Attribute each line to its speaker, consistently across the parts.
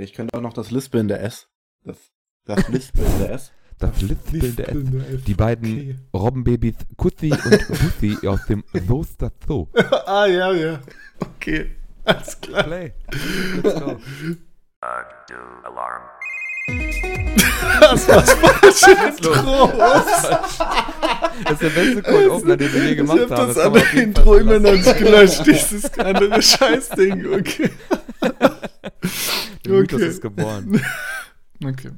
Speaker 1: Ich könnte auch noch das lispelnde S. Das, das lispelnde S.
Speaker 2: Das lispelnde S. Die beiden okay. Robbenbabys Kussi und Bussi aus dem So's das So.
Speaker 3: ah, ja, ja. Okay. Alles klar. Play. Let's go.
Speaker 1: Alarm. Das war falsch. Intro.
Speaker 2: Das ist der beste Code Opener, den wir je gemacht haben. Ich
Speaker 3: hab das, das andere Intro immer noch nicht gelöscht. Dieses andere Scheißding. Okay.
Speaker 2: Der Mythos okay. ist geboren.
Speaker 3: Okay.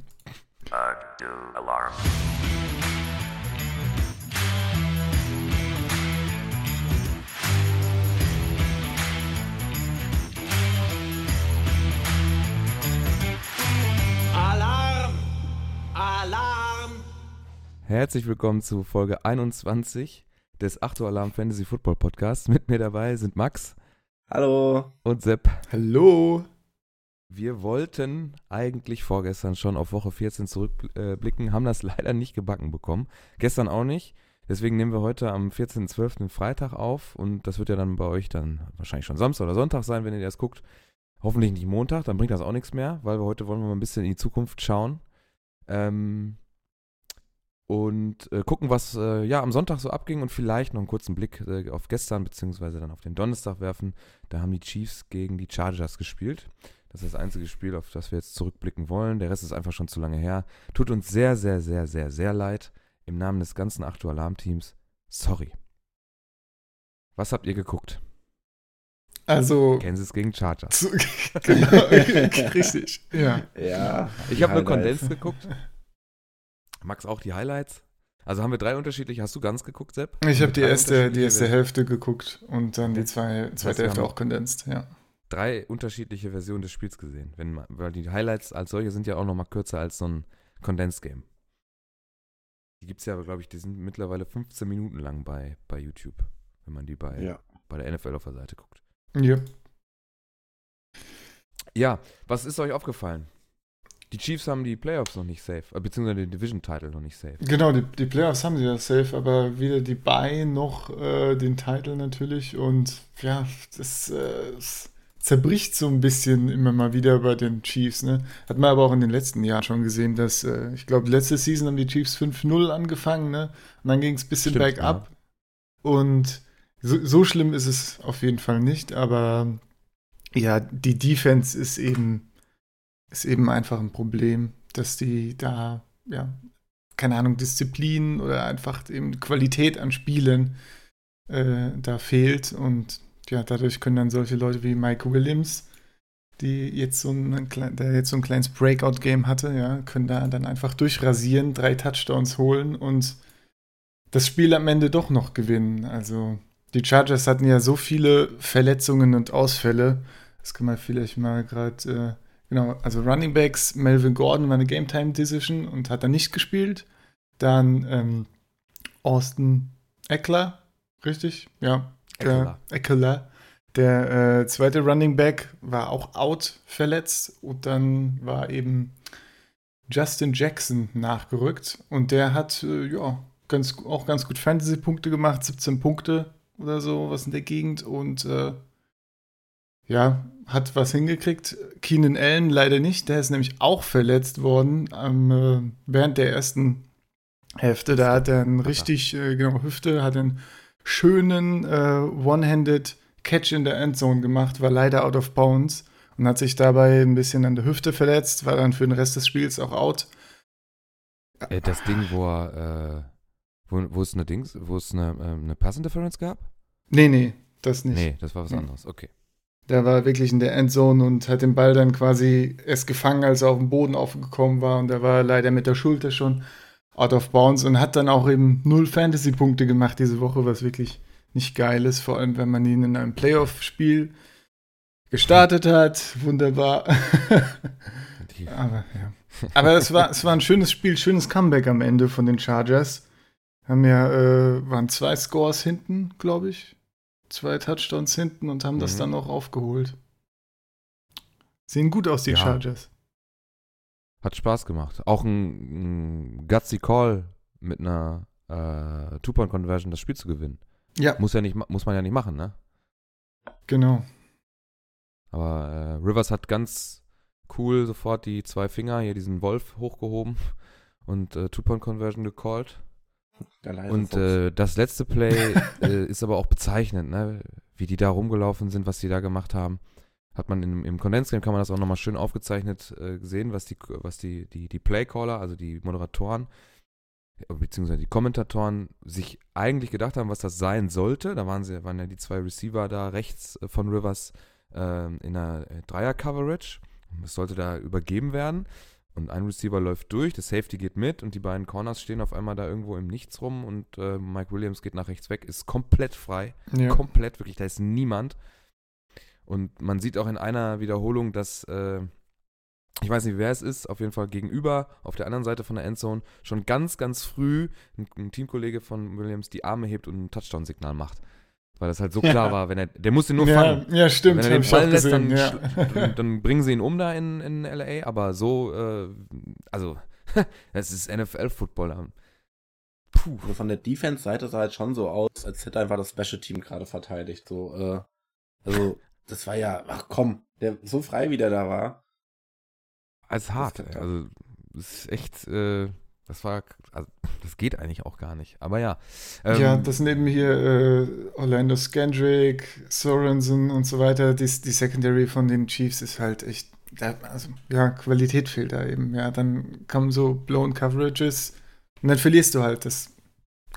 Speaker 3: Alarm.
Speaker 2: Herzlich willkommen zu Folge 21 des 8 Uhr Alarm Fantasy Football Podcasts. Mit mir dabei sind Max.
Speaker 1: Hallo.
Speaker 2: Und Sepp.
Speaker 3: Hallo.
Speaker 2: Wir wollten eigentlich vorgestern schon auf Woche 14 zurückblicken, haben das leider nicht gebacken bekommen. Gestern auch nicht. Deswegen nehmen wir heute am 14.12. Freitag auf und das wird ja dann bei euch dann wahrscheinlich schon Samstag oder Sonntag sein, wenn ihr das guckt. Hoffentlich nicht Montag, dann bringt das auch nichts mehr, weil wir heute wollen wir mal ein bisschen in die Zukunft schauen. Ähm, und äh, gucken, was äh, ja am Sonntag so abging und vielleicht noch einen kurzen Blick äh, auf gestern beziehungsweise dann auf den Donnerstag werfen. Da haben die Chiefs gegen die Chargers gespielt. Das ist das einzige Spiel, auf das wir jetzt zurückblicken wollen. Der Rest ist einfach schon zu lange her. Tut uns sehr, sehr, sehr, sehr, sehr leid. Im Namen des ganzen 8 Uhr Alarm-Teams. Sorry. Was habt ihr geguckt?
Speaker 3: Also.
Speaker 2: Kansas gegen Chargers.
Speaker 3: genau, richtig. Ja.
Speaker 1: ja
Speaker 2: ich habe nur Kondens geguckt. Max auch die Highlights? Also haben wir drei unterschiedliche. Hast du ganz geguckt, Sepp?
Speaker 3: Ich habe die erste, die erste Hälfte geguckt und dann die zwei, zweite Hälfte auch kondensiert, ja.
Speaker 2: Drei unterschiedliche Versionen des Spiels gesehen. Wenn, weil die Highlights als solche sind ja auch noch mal kürzer als so ein Condensed Game. Die gibt es ja, glaube ich, die sind mittlerweile 15 Minuten lang bei, bei YouTube, wenn man die bei, ja. bei der NFL auf der Seite guckt.
Speaker 3: Ja.
Speaker 2: Ja, was ist euch aufgefallen? Die Chiefs haben die Playoffs noch nicht safe, äh, beziehungsweise den Division-Title noch nicht safe.
Speaker 3: Genau, die, die, Playoffs haben sie ja safe, aber weder die Bay noch äh, den Title natürlich. Und ja, das, äh, das, zerbricht so ein bisschen immer mal wieder bei den Chiefs. Ne? Hat man aber auch in den letzten Jahren schon gesehen, dass äh, ich glaube, letzte Season haben die Chiefs 5-0 angefangen, ne? Und dann ging es ein bisschen Stimmt, bergab. Ja. Und so, so schlimm ist es auf jeden Fall nicht, aber ja, die Defense ist eben ist eben einfach ein Problem, dass die da, ja, keine Ahnung, Disziplin oder einfach eben Qualität an Spielen äh, da fehlt. Und ja, dadurch können dann solche Leute wie Mike Williams, die jetzt so ein, der jetzt so ein kleines Breakout-Game hatte, ja, können da dann einfach durchrasieren, drei Touchdowns holen und das Spiel am Ende doch noch gewinnen. Also die Chargers hatten ja so viele Verletzungen und Ausfälle. Das kann man vielleicht mal gerade äh, Genau, also Running Backs, Melvin Gordon war eine Game Time Decision und hat dann nicht gespielt. Dann ähm, Austin Eckler, richtig? Ja. Eckler. Eckler. Der äh, zweite Running Back war auch out verletzt und dann war eben Justin Jackson nachgerückt und der hat äh, ja ganz, auch ganz gut Fantasy-Punkte gemacht, 17 Punkte oder so, was in der Gegend und äh, ja, hat was hingekriegt. Keenan Allen leider nicht. Der ist nämlich auch verletzt worden ähm, äh, während der ersten Hälfte. Da hat er einen richtig, äh, genau, Hüfte, hat einen schönen äh, One-Handed Catch in der Endzone gemacht, war leider out of bounds und hat sich dabei ein bisschen an der Hüfte verletzt, war dann für den Rest des Spiels auch out.
Speaker 2: Äh, das Ding, wo er, äh, wo, wo es eine Dings, wo es eine, äh, eine Pass Interference gab?
Speaker 3: Nee, nee, das nicht.
Speaker 2: Nee, das war was anderes, okay.
Speaker 3: Der war wirklich in der Endzone und hat den Ball dann quasi erst gefangen, als er auf dem Boden aufgekommen war. Und da war leider mit der Schulter schon out of bounds und hat dann auch eben null Fantasy-Punkte gemacht diese Woche, was wirklich nicht geil ist. Vor allem, wenn man ihn in einem Playoff-Spiel gestartet hat. Wunderbar. Aber ja. Aber es war, es war ein schönes Spiel, schönes Comeback am Ende von den Chargers. Haben ja, äh, waren zwei Scores hinten, glaube ich zwei Touchdowns hinten und haben mhm. das dann noch aufgeholt. Sehen gut aus, die ja. Chargers.
Speaker 2: Hat Spaß gemacht. Auch ein, ein gutsy Call mit einer äh, Two-Point-Conversion das Spiel zu gewinnen.
Speaker 3: Ja.
Speaker 2: Muss, ja nicht, muss man ja nicht machen, ne?
Speaker 3: Genau.
Speaker 2: Aber äh, Rivers hat ganz, cool, sofort die zwei Finger, hier diesen Wolf hochgehoben und äh, Two-Point-Conversion gecallt. Und äh, das letzte Play äh, ist aber auch bezeichnend, ne? wie die da rumgelaufen sind, was die da gemacht haben. Hat man im, im Kondensgame kann man das auch nochmal schön aufgezeichnet äh, gesehen, was die, was die, die, die Playcaller, also die Moderatoren, äh, beziehungsweise die Kommentatoren sich eigentlich gedacht haben, was das sein sollte. Da waren sie, waren ja die zwei Receiver da rechts äh, von Rivers ähm, in einer äh, Dreier-Coverage. Es sollte da übergeben werden. Und ein Receiver läuft durch, der Safety geht mit und die beiden Corners stehen auf einmal da irgendwo im Nichts rum und äh, Mike Williams geht nach rechts weg, ist komplett frei.
Speaker 3: Ja.
Speaker 2: Komplett, wirklich, da ist niemand. Und man sieht auch in einer Wiederholung, dass, äh, ich weiß nicht, wer es ist, auf jeden Fall gegenüber, auf der anderen Seite von der Endzone, schon ganz, ganz früh ein, ein Teamkollege von Williams die Arme hebt und ein Touchdown-Signal macht. Weil das halt so klar war, wenn er, der musste nur
Speaker 3: ja,
Speaker 2: fangen.
Speaker 3: ja, stimmt.
Speaker 2: Wenn er den fallen lässt, dann,
Speaker 3: ja.
Speaker 2: dann bringen sie ihn um da in, in LA, aber so, äh, also, das ist NFL-Football. Puh.
Speaker 1: Also von der Defense-Seite sah es schon so aus, als hätte einfach das Special-Team gerade verteidigt. So, äh, also, das war ja, ach komm, der so frei wie der da war.
Speaker 2: Als hart,
Speaker 1: Das
Speaker 2: also, das ist echt, äh, das war, also, das geht eigentlich auch gar nicht. Aber ja. ähm,
Speaker 3: ja, das neben hier äh, Orlando Scandrick, Sorensen und so weiter, die, die Secondary von den Chiefs ist halt echt, da, also, ja, Qualität fehlt da eben. Ja, dann kommen so blown Coverages und dann verlierst du halt. Das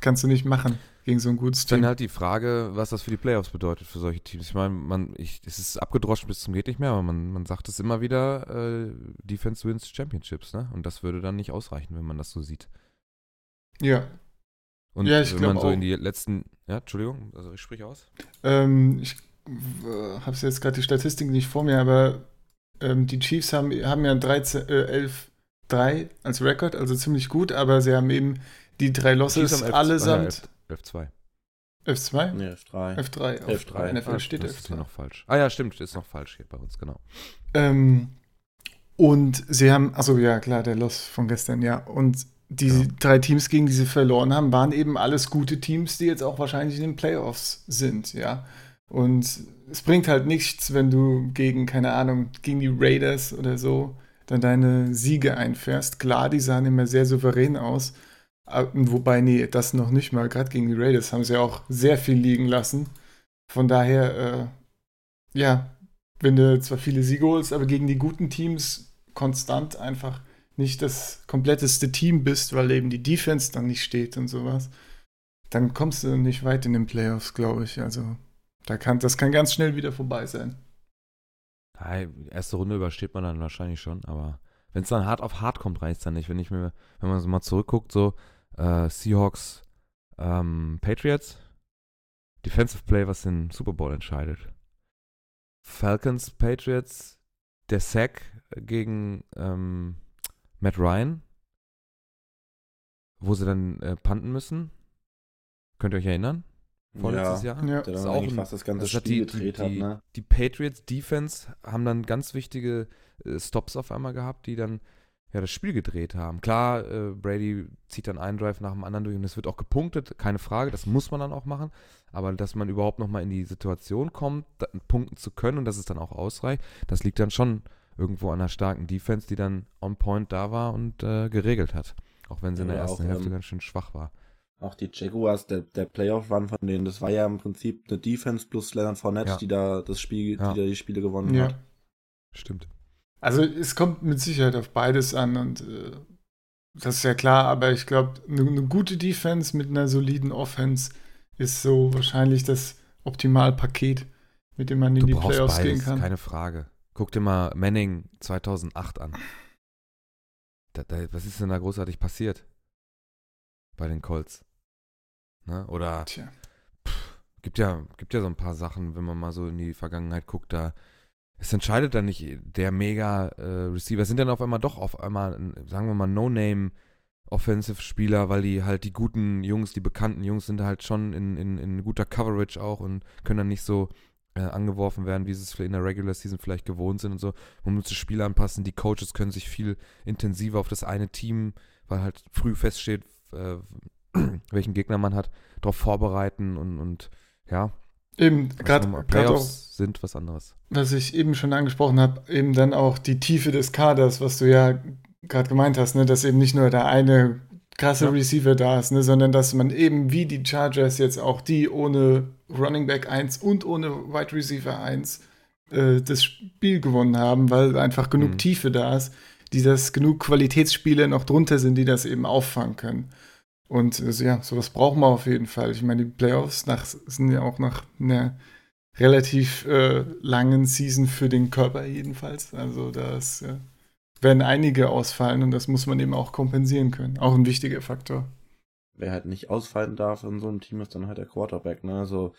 Speaker 3: kannst du nicht machen gegen so ein gutes
Speaker 2: ist dann
Speaker 3: Team.
Speaker 2: halt die Frage, was das für die Playoffs bedeutet für solche Teams. Ich meine, man, ich, es ist abgedroschen bis zum geht nicht mehr, aber man, man sagt es immer wieder, äh, Defense wins Championships, ne? Und das würde dann nicht ausreichen, wenn man das so sieht.
Speaker 3: Ja,
Speaker 2: Und
Speaker 3: Ja, ich
Speaker 2: wenn man so
Speaker 3: auch.
Speaker 2: in die letzten, ja, Entschuldigung, also ich sprich aus.
Speaker 3: Ähm, ich äh, habe jetzt gerade die Statistik nicht vor mir, aber ähm, die Chiefs haben, haben ja 13, äh, 11-3 als Rekord, also ziemlich gut, aber sie haben eben die drei Losses
Speaker 2: Chiefs haben 11
Speaker 3: allesamt.
Speaker 2: 11-2.
Speaker 3: F2?
Speaker 1: Nee, F3.
Speaker 3: F3. Auf
Speaker 1: F3.
Speaker 3: NFL steht
Speaker 2: das ist hier
Speaker 3: F3.
Speaker 2: noch falsch. Ah ja, stimmt, ist noch falsch hier bei uns, genau.
Speaker 3: Ähm, und sie haben, also ja, klar, der Loss von gestern, ja. Und die
Speaker 2: Ja.
Speaker 3: drei Teams, gegen die sie verloren haben, waren eben alles gute Teams, die jetzt auch wahrscheinlich in den Playoffs sind, ja. Und es bringt halt nichts, wenn du gegen, keine Ahnung, gegen die Raiders oder so dann deine Siege einfährst. Klar, die sahen immer sehr souverän aus. Aber- Wobei, nee, das noch nicht mal. Gerade gegen die Raiders haben sie auch sehr viel liegen lassen. Von daher, äh, ja, wenn du zwar viele Siege holst, aber gegen die guten Teams konstant einfach nicht das kompletteste Team bist, weil eben die Defense dann nicht steht und sowas, dann kommst du nicht weit in den Playoffs, glaube ich. Also da kann, das kann ganz schnell wieder vorbei sein.
Speaker 2: Ja, erste Runde übersteht man dann wahrscheinlich schon, aber wenn es dann hart auf hart kommt, reicht es dann nicht. Wenn ich mir, wenn man so mal zurückguckt, so äh, Seahawks, ähm, Patriots, Defensive Play, was den Super Bowl entscheidet. Falcons, Patriots, der Sack gegen ähm, Matt Ryan, wo sie dann äh, punten müssen. Könnt ihr euch erinnern? Vorletztes
Speaker 1: ja,
Speaker 2: Jahr?
Speaker 3: Ja.
Speaker 2: Das ist auch ein-
Speaker 1: fast das ganze
Speaker 2: das hat
Speaker 1: Spiel
Speaker 2: die, die,
Speaker 1: gedreht hat,
Speaker 2: die,
Speaker 1: ne?
Speaker 2: die Patriots Defense haben dann ganz wichtige äh, Stops auf einmal gehabt, die dann ja das Spiel gedreht haben. Klar, äh, Brady zieht dann einen Drive nach dem anderen durch und es wird auch gepunktet, keine Frage, das muss man dann auch machen. Aber dass man überhaupt nochmal in die Situation kommt, da, punkten zu können und dass es dann auch ausreicht, das liegt dann schon irgendwo an einer starken Defense, die dann on point da war und äh, geregelt hat. Auch wenn sie in der
Speaker 1: Ja,
Speaker 2: ersten
Speaker 1: auch,
Speaker 2: Hälfte
Speaker 1: ähm,
Speaker 2: ganz schön schwach war.
Speaker 1: Auch die Jaguars, der, der Playoff-Run von denen, das war ja im Prinzip eine Defense plus Leonard Fournette,
Speaker 2: Ja.
Speaker 1: die da das Spiel,
Speaker 2: Ja.
Speaker 1: die da die Spiele gewonnen
Speaker 3: Ja.
Speaker 1: hat.
Speaker 2: Stimmt.
Speaker 3: Also es kommt mit Sicherheit auf beides an und äh, das ist ja klar, aber ich glaube, eine ne gute Defense mit einer soliden Offense ist so wahrscheinlich das Optimalpaket, mit dem man in
Speaker 2: Du
Speaker 3: die Playoffs
Speaker 2: beides,
Speaker 3: gehen kann.
Speaker 2: keine Frage. Guck dir mal Manning 2008 an. Da, da, was ist denn da großartig passiert? Bei den Colts. Ne? Oder
Speaker 3: Tja.
Speaker 2: gibt ja, gibt ja so ein paar Sachen, wenn man mal so in die Vergangenheit guckt, da es entscheidet dann nicht der mega äh, sind dann auf einmal doch auf einmal, ein, sagen wir mal, No-Name Offensive-Spieler, weil die halt die guten Jungs, die bekannten Jungs sind halt schon in, in, in guter Coverage auch und können dann nicht so äh, angeworfen werden, wie sie es in der Regular Season vielleicht gewohnt sind und so. Man muss das Spiel anpassen. Die Coaches können sich viel intensiver auf das eine Team, weil halt früh feststeht, äh, welchen Gegner man hat, darauf vorbereiten und, und ja.
Speaker 3: Eben, gerade
Speaker 2: Playoffs sind was anderes.
Speaker 3: Was ich eben schon angesprochen habe, eben dann auch die Tiefe des Kaders, was du ja gerade gemeint hast, ne, dass eben nicht nur der eine krasse ja. Receiver da ist, ne, sondern dass man eben wie die Chargers jetzt auch die ohne Running Back 1 und ohne Wide Receiver 1 äh, das Spiel gewonnen haben, weil einfach genug mhm. Tiefe da ist, die das genug Qualitätsspiele noch drunter sind, die das eben auffangen können. Und also, ja, sowas brauchen wir auf jeden Fall. Ich meine, die Playoffs nach, sind ja auch nach einer relativ äh, langen Season für den Körper jedenfalls. Also das äh, werden einige ausfallen und das muss man eben auch kompensieren können. Auch ein wichtiger Faktor.
Speaker 1: Wer halt nicht ausfallen darf in so einem Team ist dann halt der Quarterback. Ne? Also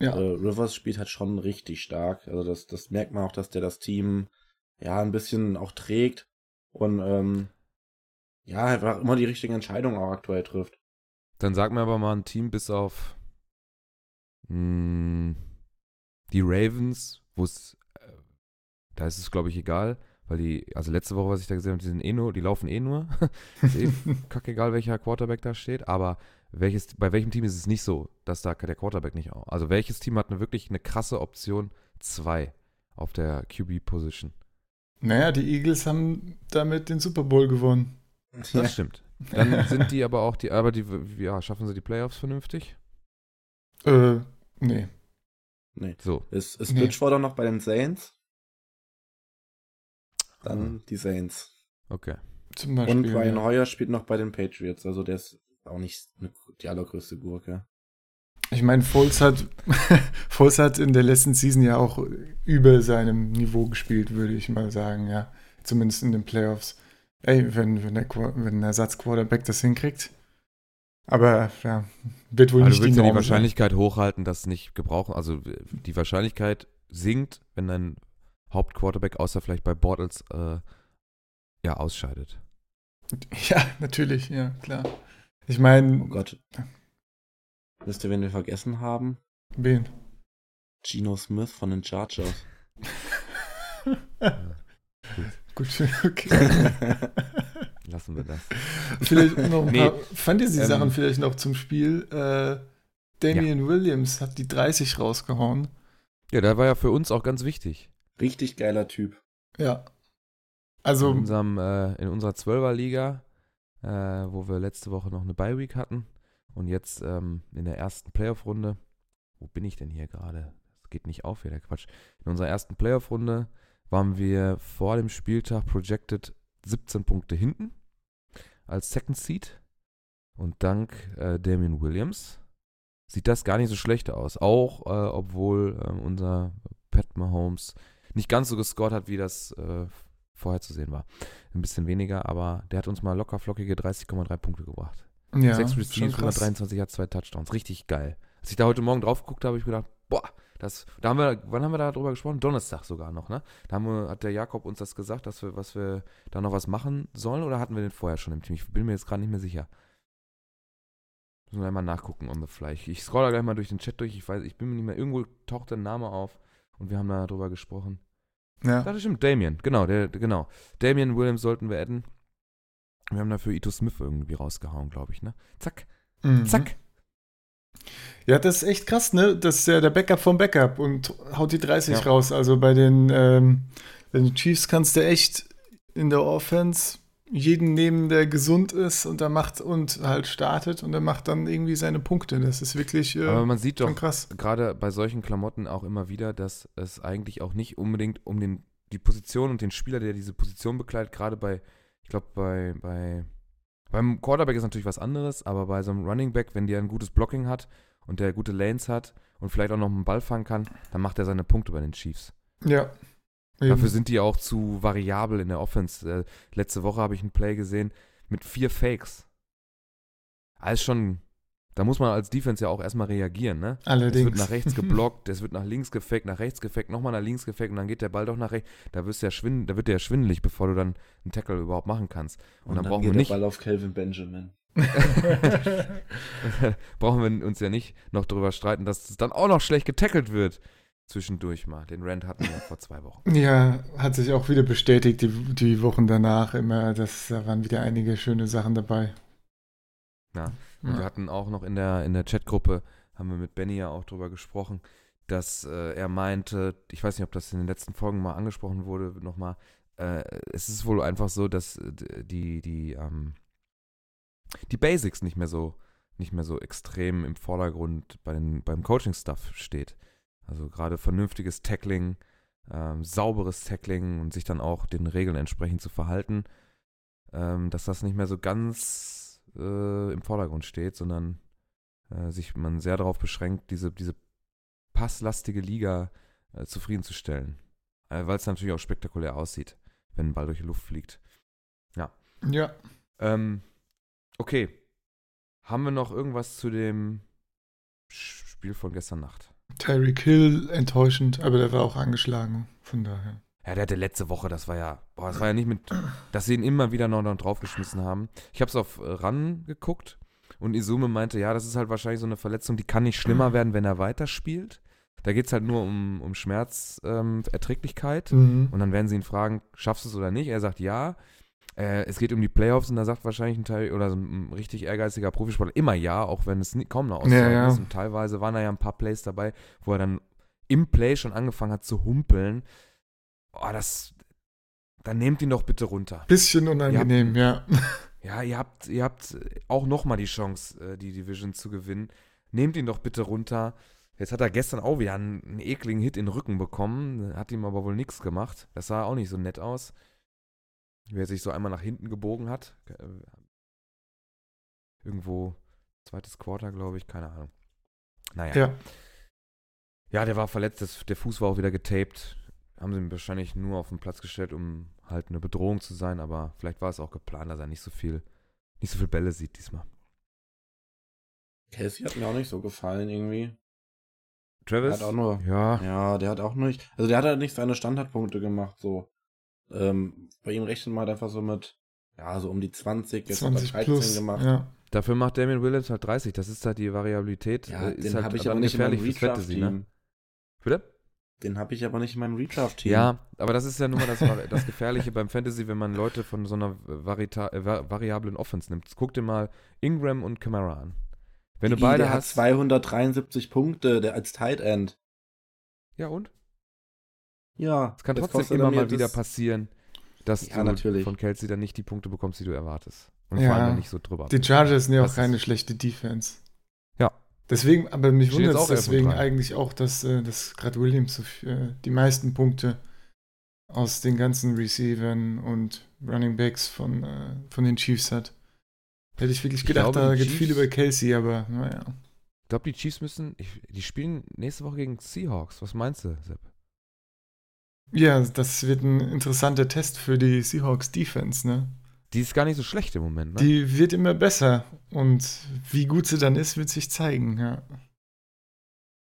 Speaker 1: ja. äh, Rivers spielt halt schon richtig stark. Also das, das merkt man auch, dass der das Team ja ein bisschen auch trägt und ähm, ja, einfach immer die richtigen Entscheidungen auch aktuell trifft.
Speaker 2: Dann sag mir aber mal ein Team bis auf mh, hm, die Ravens, wo es, äh, da ist es glaube ich egal, weil die, also letzte Woche, was ich da gesehen habe, die sind eh nur, die laufen eh nur. ist eh kackegal, welcher Quarterback da steht, aber welches, bei welchem Team ist es nicht so, dass da der Quarterback nicht auch. Also welches Team hat eine wirklich eine krasse Option 2 auf der QB-Position?
Speaker 3: Naja, die Eagles haben damit den Super Bowl gewonnen.
Speaker 2: Das ja. stimmt. Dann sind die aber auch die, aber die, ja, schaffen sie die Playoffs vernünftig?
Speaker 3: Äh, nee.
Speaker 1: Nee. So. Ist, ist nee. Bridgewater noch bei den Saints? Dann mhm. die Saints.
Speaker 2: Okay.
Speaker 1: Zum Beispiel, Und Ryan ja. Hoyer spielt noch bei den Patriots, also der ist auch nicht eine, die allergrößte Gurke.
Speaker 3: Ich meine, Foles hat, Foles hat in der letzten Season ja auch über seinem Niveau gespielt, würde ich mal sagen, ja. Zumindest in den Playoffs. Ey, wenn, wenn, der, wenn der Ersatz-Quarterback das hinkriegt. Aber ja, wird wohl
Speaker 2: Aber
Speaker 3: nicht
Speaker 2: du willst die ja die Wahrscheinlichkeit sein. hochhalten, dass nicht gebrauchen. Also die Wahrscheinlichkeit sinkt, wenn dein Hauptquarterback, außer vielleicht bei Bortles, äh, ja, ausscheidet.
Speaker 3: Ja, natürlich, ja, klar. Ich meine.
Speaker 1: Oh Gott. Wisst ihr, wen wir vergessen haben?
Speaker 3: Wen?
Speaker 1: Geno Smith von den Chargers.
Speaker 3: ja, gut. okay.
Speaker 2: Lassen wir das.
Speaker 3: Vielleicht noch ein nee, paar Fantasy-Sachen ähm, vielleicht noch zum Spiel. Äh, Damian ja. Williams hat die 30 rausgehauen.
Speaker 2: Ja, der war ja für uns auch ganz wichtig.
Speaker 1: Richtig geiler Typ.
Speaker 3: Ja. Also.
Speaker 2: In, unserem, äh, in unserer 12er-Liga äh, wo wir letzte Woche noch eine Bye-Week hatten. Und jetzt ähm, in der ersten Playoff-Runde, wo bin ich denn hier gerade? Das geht nicht auf hier, der Quatsch. In unserer ersten Playoff-Runde waren wir vor dem Spieltag projected 17 Punkte hinten als Second Seed. Und dank äh, Damian Williams sieht das gar nicht so schlecht aus. Auch äh, obwohl äh, unser Pat Mahomes nicht ganz so gescored hat, wie das äh, vorherzusehen war. Ein bisschen weniger, aber der hat uns mal locker flockige 30,3 Punkte gebracht. Ja, Sechs Receives, 123 hat zwei Touchdowns. Richtig geil. Als ich da heute Morgen drauf geguckt habe, habe ich gedacht, boah, das, da haben wir, wann haben wir da drüber gesprochen? Donnerstag sogar noch, ne? Da haben wir, hat der Jakob uns das gesagt, dass wir, was wir da noch was machen sollen oder hatten wir den vorher schon im Team? Ich bin mir jetzt gerade nicht mehr sicher. Müssen wir einmal nachgucken on the fly. Ich scroll da gleich mal durch den Chat durch. Ich weiß, ich bin mir nicht mehr, irgendwo taucht der Name auf und wir haben da drüber gesprochen. Ja. Das stimmt, Damien, genau, der, genau. Damien Williams sollten wir adden. Wir haben dafür Ito Smith irgendwie rausgehauen, glaube ich, ne? Zack. Mhm. Zack.
Speaker 3: Ja, das ist echt krass, ne? Das ist ja der Backup vom Backup und haut die 30 ja. raus. Also bei den, ähm, den Chiefs kannst du echt in der Offense jeden nehmen, der gesund ist und der macht und halt startet und der macht dann irgendwie seine Punkte. Das ist wirklich äh,
Speaker 2: Aber man sieht doch gerade bei solchen Klamotten auch immer wieder, dass es eigentlich auch nicht unbedingt um den, die Position und den Spieler, der diese Position bekleidet, gerade bei, ich glaube, bei, bei beim Quarterback ist natürlich was anderes, aber bei so einem Running Back, wenn der ein gutes Blocking hat und der gute Lanes hat und vielleicht auch noch einen Ball fangen kann, dann macht er seine Punkte bei den Chiefs.
Speaker 3: Ja,
Speaker 2: Eben. Dafür sind die auch zu variabel in der Offense. Äh, letzte Woche habe ich einen Play gesehen mit vier Fakes. Alles schon, da muss man als Defense ja auch erstmal reagieren, ne?
Speaker 3: Allerdings.
Speaker 2: Es wird nach rechts geblockt, es wird nach links gefaked, nach rechts gefaked, nochmal nach links gefaked und dann geht der Ball doch nach rechts. Da, wirst du ja schwind, da wird der ja schwindelig, bevor du dann einen Tackle überhaupt machen kannst. Und, und dann, dann, brauchen
Speaker 1: geht
Speaker 2: wir nicht.
Speaker 1: Der Ball auf Calvin Benjamin.
Speaker 2: brauchen wir uns ja nicht noch darüber streiten, dass es dann auch noch schlecht getackelt wird zwischendurch mal. Den Rand hatten wir vor zwei Wochen.
Speaker 3: Ja, hat sich auch wieder bestätigt, die, die Wochen danach immer. Das, da waren wieder einige schöne Sachen dabei.
Speaker 2: Ja, und ja. wir hatten auch noch in der, in der Chatgruppe, haben wir mit Benny ja auch drüber gesprochen, dass äh, er meinte, ich weiß nicht, ob das in den letzten Folgen mal angesprochen wurde, nochmal, äh, es ist wohl einfach so, dass äh, die, die, ähm, die Basics nicht mehr so, nicht mehr so extrem im Vordergrund bei den, beim Coaching-Stuff steht. Also gerade vernünftiges Tackling, ähm, sauberes Tackling und sich dann auch den Regeln entsprechend zu verhalten, ähm, dass das nicht mehr so ganz äh, im Vordergrund steht, sondern äh, sich man sehr darauf beschränkt, diese, diese passlastige Liga äh, zufriedenzustellen. Äh, Weil es natürlich auch spektakulär aussieht, wenn ein Ball durch die Luft fliegt. Ja.
Speaker 3: Ja.
Speaker 2: Ähm, okay. Haben wir noch irgendwas zu dem Spiel von gestern Nacht?
Speaker 3: Tyreek Hill enttäuschend, aber der war auch angeschlagen, von daher.
Speaker 2: Ja, der hatte letzte Woche, das war ja, boah, das war ja nicht mit, dass sie ihn immer wieder noch, noch draufgeschmissen haben. Ich habe es auf äh, RAN geguckt und Izume meinte, ja, das ist halt wahrscheinlich so eine Verletzung, die kann nicht schlimmer werden, wenn er weiterspielt. Da geht es halt nur um, um Schmerzerträglichkeit. Ähm, mhm. Und dann werden sie ihn fragen, schaffst du es oder nicht? Er sagt ja. Äh, es geht um die Playoffs und da sagt wahrscheinlich ein Teil oder so ein richtig ehrgeiziger Profisportler immer ja, auch wenn es nie, kaum eine Aussage ja, ja. ist. Und teilweise waren da ja ein paar Plays dabei, wo er dann im Play schon angefangen hat zu humpeln. Oh, das. Dann nehmt ihn doch bitte runter.
Speaker 3: Bisschen unangenehm,
Speaker 2: habt, ja. Ja, ihr habt, ihr habt auch nochmal die Chance, äh, die Division zu gewinnen. Nehmt ihn doch bitte runter. Jetzt hat er gestern auch wieder einen, einen ekligen Hit in den Rücken bekommen, hat ihm aber wohl nichts gemacht. Das sah auch nicht so nett aus. Wie er sich so einmal nach hinten gebogen hat. Äh, irgendwo zweites Quarter, glaube ich, keine Ahnung. Naja. Ja. Ja, der war verletzt, das, der Fuß war auch wieder getaped. Haben sie ihn wahrscheinlich nur auf den Platz gestellt, um halt eine Bedrohung zu sein, aber vielleicht war es auch geplant, dass er nicht so viel, nicht so viel Bälle sieht diesmal.
Speaker 1: Casey hat mir auch nicht so gefallen irgendwie.
Speaker 2: Travis?
Speaker 1: Der hat auch nur, ja. Ja, der hat auch nicht, also der hat halt nicht seine Standardpunkte gemacht, so. Ähm, bei ihm rechnet man halt einfach so mit, ja, so um die 20,
Speaker 3: jetzt 20 13 plus, gemacht. Ja.
Speaker 2: Dafür macht Damien Williams halt 30, das ist halt die Variabilität.
Speaker 1: Ja,
Speaker 2: ist
Speaker 1: den
Speaker 2: halt
Speaker 1: habe ich aber nicht in meinem Redraft-Team. Ne?
Speaker 2: Bitte?
Speaker 1: Den habe ich aber nicht in meinem Redraft-Team.
Speaker 2: Ja, aber das ist ja nun mal das, das Gefährliche beim Fantasy, wenn man Leute von so einer Varita äh, variablen Offense nimmt. Guck dir mal Ingram und Kamara an. Wenn
Speaker 1: Die,
Speaker 2: du beide
Speaker 1: der
Speaker 2: hast.
Speaker 1: hat 273 Punkte der als Tight End.
Speaker 2: Ja, und?
Speaker 1: Ja.
Speaker 2: Es kann trotzdem immer mal wieder passieren, dass
Speaker 1: ja,
Speaker 2: du
Speaker 1: natürlich.
Speaker 2: von Kelsey dann nicht die Punkte bekommst, die du erwartest. Und
Speaker 3: ja.
Speaker 2: vor allem nicht so drüber.
Speaker 3: Die Chargers sind ja auch keine schlechte Defense. Deswegen, aber mich wundert es deswegen eigentlich auch, dass, äh, dass gerade Williams so viel, äh, die meisten Punkte aus den ganzen Receivern und Running Backs von, äh, von den Chiefs hat. Hätte ich wirklich
Speaker 2: Ich
Speaker 3: gedacht,
Speaker 2: glaube,
Speaker 3: da geht viel
Speaker 2: Chiefs-
Speaker 3: über Casey, aber naja.
Speaker 2: Ich glaube, die Chiefs müssen. Ich, die spielen nächste Woche gegen Seahawks. Was meinst du, Sepp?
Speaker 3: Ja, das wird ein interessanter Test für die Seahawks Defense, ne?
Speaker 2: Die ist gar nicht so schlecht im Moment, ne?
Speaker 3: Die wird immer besser und wie gut sie dann ist, wird sich zeigen, ja.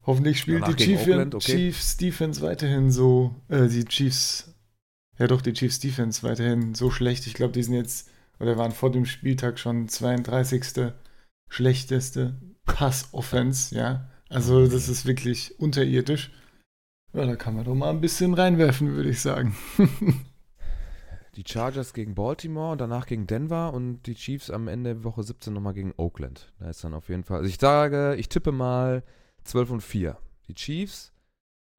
Speaker 3: Hoffentlich spielt
Speaker 2: Danach
Speaker 3: die Chief
Speaker 2: Oakland, okay.
Speaker 3: Chiefs Defense weiterhin so, äh, die Chiefs, ja doch, die Chiefs Defense weiterhin so schlecht. Ich glaube, die sind jetzt, oder waren vor dem Spieltag schon 32. schlechteste Pass-Offense, ja. Also das ist wirklich unterirdisch. Ja, da kann man doch mal ein bisschen reinwerfen, würde ich sagen.
Speaker 2: Die Chargers gegen Baltimore und danach gegen Denver und die Chiefs am Ende Woche 17 nochmal gegen Oakland. Da ist dann auf jeden Fall. Also ich sage, ich tippe mal 12 und 4. Die Chiefs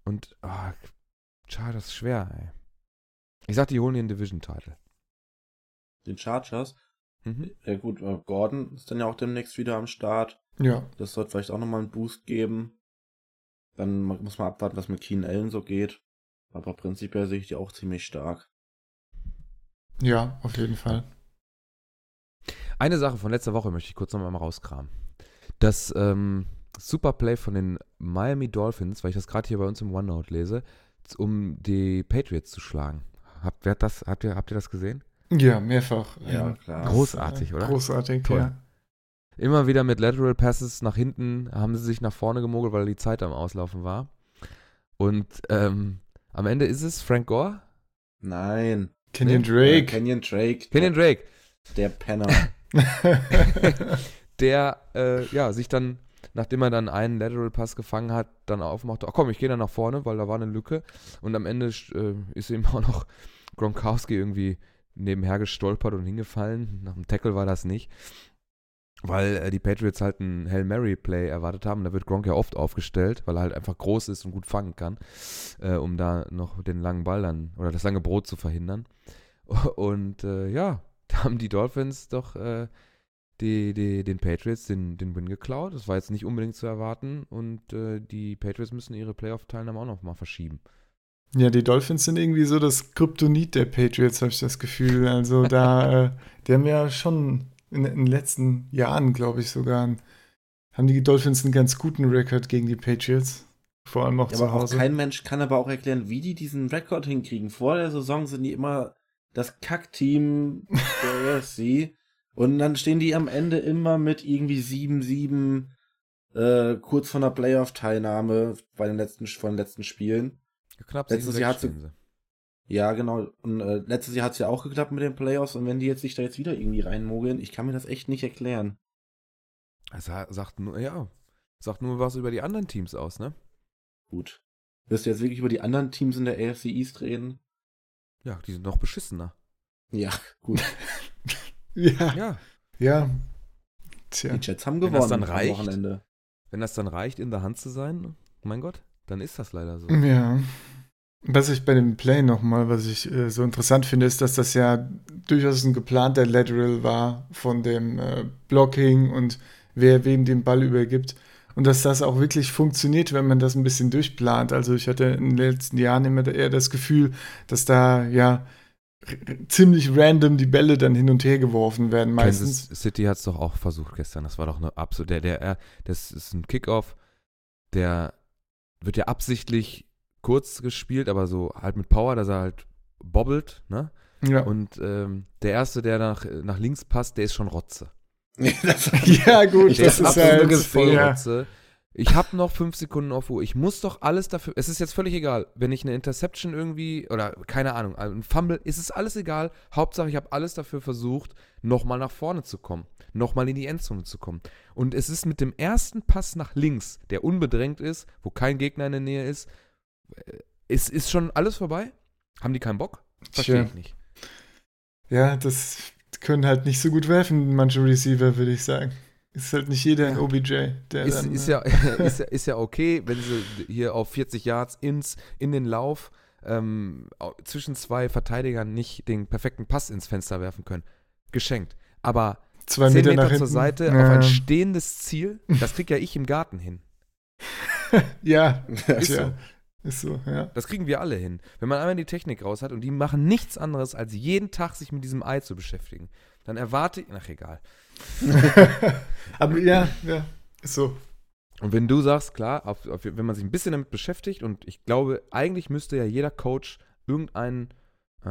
Speaker 2: und ah, Chargers ist schwer, ey. Ich sag, die holen den Division-Title.
Speaker 1: Den Chargers.
Speaker 2: Mhm.
Speaker 1: Ja gut, äh, Gordon ist dann ja auch demnächst wieder am Start.
Speaker 3: ja,
Speaker 1: Das sollte vielleicht auch nochmal einen Boost geben. Dann muss man abwarten, was mit Keen Allen so geht. Aber prinzipiell sehe ich die auch ziemlich stark.
Speaker 3: Ja, auf jeden Fall.
Speaker 2: Eine Sache von letzter Woche möchte ich kurz nochmal mal rauskramen. Das ähm, Superplay von den Miami Dolphins, weil ich das gerade hier bei uns im OneNote lese, um die Patriots zu schlagen. Habt, wer hat das, habt, ihr, habt ihr das gesehen?
Speaker 3: Ja, mehrfach.
Speaker 1: Ja, klar.
Speaker 2: Großartig, oder?
Speaker 3: Großartig,
Speaker 2: Toll.
Speaker 3: ja.
Speaker 2: Immer wieder mit Lateral Passes nach hinten haben sie sich nach vorne gemogelt, weil die Zeit am Auslaufen war. Und ähm, am Ende ist es Frank Gore,
Speaker 1: Nein.
Speaker 3: Kenyon
Speaker 1: Äh,
Speaker 3: Drake.
Speaker 1: Kenyon Drake.
Speaker 2: Kenyon Drake,
Speaker 1: Der Penner.
Speaker 2: der äh, ja, sich dann, nachdem er dann einen Lateral Pass gefangen hat, dann aufmachte, ach komm, ich gehe dann nach vorne, weil da war eine Lücke. Und am Ende äh, ist ihm auch noch Gronkowski irgendwie nebenher gestolpert und hingefallen. Nach dem Tackle war das nicht. Weil äh, die Patriots halt einen Hail Mary Play erwartet haben. Da wird Gronk ja oft aufgestellt, weil er halt einfach groß ist und gut fangen kann, äh, um da noch den langen Ball dann oder das lange Brot zu verhindern. Und äh, ja, da haben die Dolphins doch äh, die, die, den Patriots den, den Win geklaut. Das war jetzt nicht unbedingt zu erwarten und äh, die Patriots müssen ihre Playoff-Teilnahme auch noch mal verschieben.
Speaker 3: Ja, die Dolphins sind irgendwie so das Kryptonit der Patriots, habe ich das Gefühl. Also da, äh, die haben ja schon in, in den letzten Jahren, glaube ich, sogar, haben die Dolphins einen ganz guten Rekord gegen die Patriots. Vor allem auch
Speaker 1: ja,
Speaker 3: zu
Speaker 1: aber
Speaker 3: Hause.
Speaker 1: Auch kein Mensch kann aber auch erklären, wie die diesen Rekord hinkriegen. Vor der Saison sind die immer das Kackteam der AFC und dann stehen die am Ende immer mit irgendwie 7-7 äh, kurz von der Playoff-Teilnahme bei den letzten, von den letzten Spielen.
Speaker 2: Knapp
Speaker 1: letztes Jahr hat sie, Ja, genau. Und äh, letztes Jahr hat es ja auch geklappt mit den Playoffs und wenn die jetzt sich da jetzt wieder irgendwie reinmogeln, ich kann mir das echt nicht erklären.
Speaker 2: Es sagt nur, ja, sagt nur was über die anderen Teams aus, ne?
Speaker 1: Gut. Wirst du jetzt wirklich über die anderen Teams in der AFC East reden?
Speaker 2: Ja, die sind noch beschissener.
Speaker 1: Ja, gut.
Speaker 3: ja.
Speaker 2: Ja.
Speaker 3: Ja.
Speaker 1: Tja. Die Jets haben gewonnen
Speaker 2: wenn das dann reicht, Wochenende. Wenn das dann reicht, in der Hand zu sein, mein Gott, dann ist das leider so.
Speaker 3: Ja. Was ich bei dem Play nochmal, was ich äh, so interessant finde, ist, dass das ja durchaus ein geplanter Lateral war von dem äh, Blocking und wer wem den Ball übergibt. Und dass das auch wirklich funktioniert, wenn man das ein bisschen durchplant. Also ich hatte in den letzten Jahren immer eher das Gefühl, dass da ja ziemlich random die Bälle dann hin und her geworfen werden meistens.
Speaker 2: Kansas City hat es doch auch versucht gestern. Das war doch eine absolute, der, der, das ist ein Kickoff, der wird ja absichtlich kurz gespielt, aber so halt mit Power, dass er halt bobbelt, ne?
Speaker 3: Ja.
Speaker 2: Und ähm, der erste, der nach, nach links passt, der ist schon Rotze.
Speaker 3: ja, gut,
Speaker 2: der das ist, ist halt Vollrotze. Ja. Ich habe noch fünf Sekunden auf Uhr. Ich muss doch alles dafür. Es ist jetzt völlig egal, wenn ich eine Interception irgendwie oder keine Ahnung, ein Fumble, ist es alles egal. Hauptsache, ich habe alles dafür versucht, nochmal nach vorne zu kommen, nochmal in die Endzone zu kommen. Und es ist mit dem ersten Pass nach links, der unbedrängt ist, wo kein Gegner in der Nähe ist, ist, ist schon alles vorbei? Haben die keinen Bock? Verstehe ich nicht.
Speaker 3: Ja, das können halt nicht so gut werfen, manche Receiver, würde ich sagen. Ist halt nicht jeder ein OBJ. Der
Speaker 2: ist,
Speaker 3: dann,
Speaker 2: ist, ja, ist, ist ja okay, wenn sie hier auf 40 Yards ins, in den Lauf ähm, zwischen zwei Verteidigern nicht den perfekten Pass ins Fenster werfen können. Geschenkt. Aber
Speaker 3: zwei
Speaker 2: Meter,
Speaker 3: Meter
Speaker 2: zur Seite ja. auf ein stehendes Ziel, das krieg ja ich im Garten hin.
Speaker 3: ja,
Speaker 2: ist
Speaker 3: ja.
Speaker 2: so.
Speaker 3: Ist so, ja.
Speaker 2: Das kriegen wir alle hin. Wenn man einmal die Technik raus hat und die machen nichts anderes, als jeden Tag sich mit diesem Ei zu beschäftigen, dann erwarte ich. Ach, egal.
Speaker 3: Aber ja, ja, ist so.
Speaker 2: Und wenn du sagst, klar, auf, auf, wenn man sich ein bisschen damit beschäftigt, und ich glaube, eigentlich müsste ja jeder Coach irgendein äh,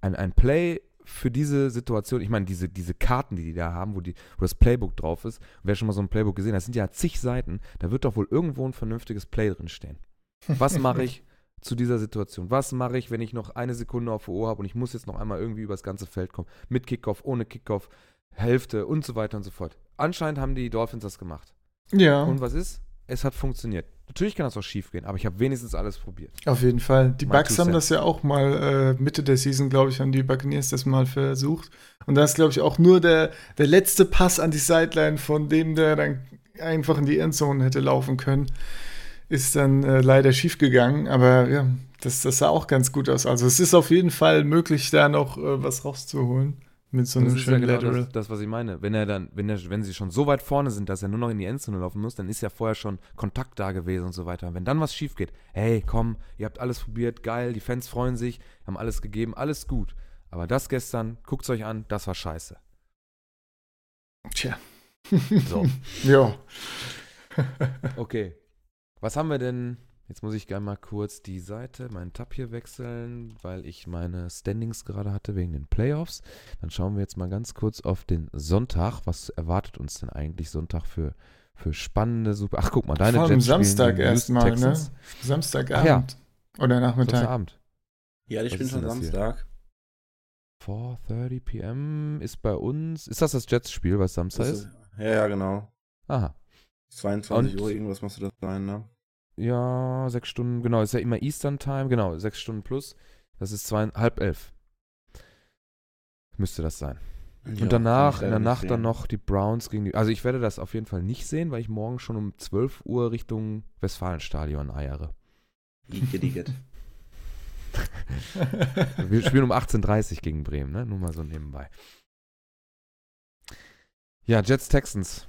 Speaker 2: ein, ein Play für diese Situation, ich meine, diese, diese Karten, die die da haben, wo, die, wo das Playbook drauf ist, wer schon mal so ein Playbook gesehen hat, das sind ja zig Seiten, da wird doch wohl irgendwo ein vernünftiges Play drin stehen. Was mache ich zu dieser Situation? Was mache ich, wenn ich noch eine Sekunde auf der Uhr habe und ich muss jetzt noch einmal irgendwie über das ganze Feld kommen? Mit Kickoff, ohne Kickoff, Hälfte und so weiter und so fort. Anscheinend haben die Dolphins das gemacht.
Speaker 3: Ja.
Speaker 2: Und was ist? Es hat funktioniert. Natürlich kann das auch schief gehen, aber ich habe wenigstens alles probiert.
Speaker 3: Auf jeden Fall. Die Bucks haben das ja auch mal äh, Mitte der Season, glaube ich, haben die Buccaneers das mal versucht. Und da ist, glaube ich, auch nur der, der letzte Pass an die Sideline von dem, der dann einfach in die Endzone hätte laufen können ist dann äh, leider schief gegangen, aber ja, das, das sah auch ganz gut aus. Also es ist auf jeden Fall möglich, da noch äh, was rauszuholen mit so einem schönen
Speaker 2: ja
Speaker 3: genau Lateral.
Speaker 2: Das, das, was ich meine. Wenn er dann, wenn er, wenn sie schon so weit vorne sind, dass er nur noch in die Endzone laufen muss, dann ist ja vorher schon Kontakt da gewesen und so weiter. Und wenn dann was schief geht, hey, komm, ihr habt alles probiert, geil, die Fans freuen sich, haben alles gegeben, alles gut. Aber das gestern, guckt es euch an, das war scheiße.
Speaker 3: Tja.
Speaker 2: So.
Speaker 3: ja.
Speaker 2: okay. Was haben wir denn? Jetzt muss ich gerne mal kurz die Seite, meinen Tab hier wechseln, weil ich meine Standings gerade hatte wegen den Playoffs. Dann schauen wir jetzt mal ganz kurz auf den Sonntag. Was erwartet uns denn eigentlich Sonntag für, für spannende Super? Ach, guck mal, deine
Speaker 3: Vor allem Jets Samstag erstmal, ne? Samstagabend. Ja. Oder Nachmittag.
Speaker 2: Samstagabend.
Speaker 1: Ja, ich bin schon Samstag.
Speaker 2: 4.30 p.m. ist bei uns. Ist das das Jets-Spiel, was Samstag ist?
Speaker 1: Ja, ja, genau.
Speaker 2: Aha.
Speaker 1: 22 Und, Uhr, irgendwas musste das sein, ne?
Speaker 2: Ja, sechs Stunden, genau, ist ja immer Eastern Time, genau, sechs Stunden plus. Das ist zwei, halb elf. Müsste das sein. Ja, und danach, in der Nacht sehen. dann noch die Browns gegen die. Also ich werde das auf jeden Fall nicht sehen, weil ich morgen schon um 12 Uhr Richtung Westfalenstadion eiere.
Speaker 1: Igitt.
Speaker 2: Wir spielen um 18.30 Uhr gegen Bremen, ne? Nur mal so nebenbei. Ja, Jets Texans.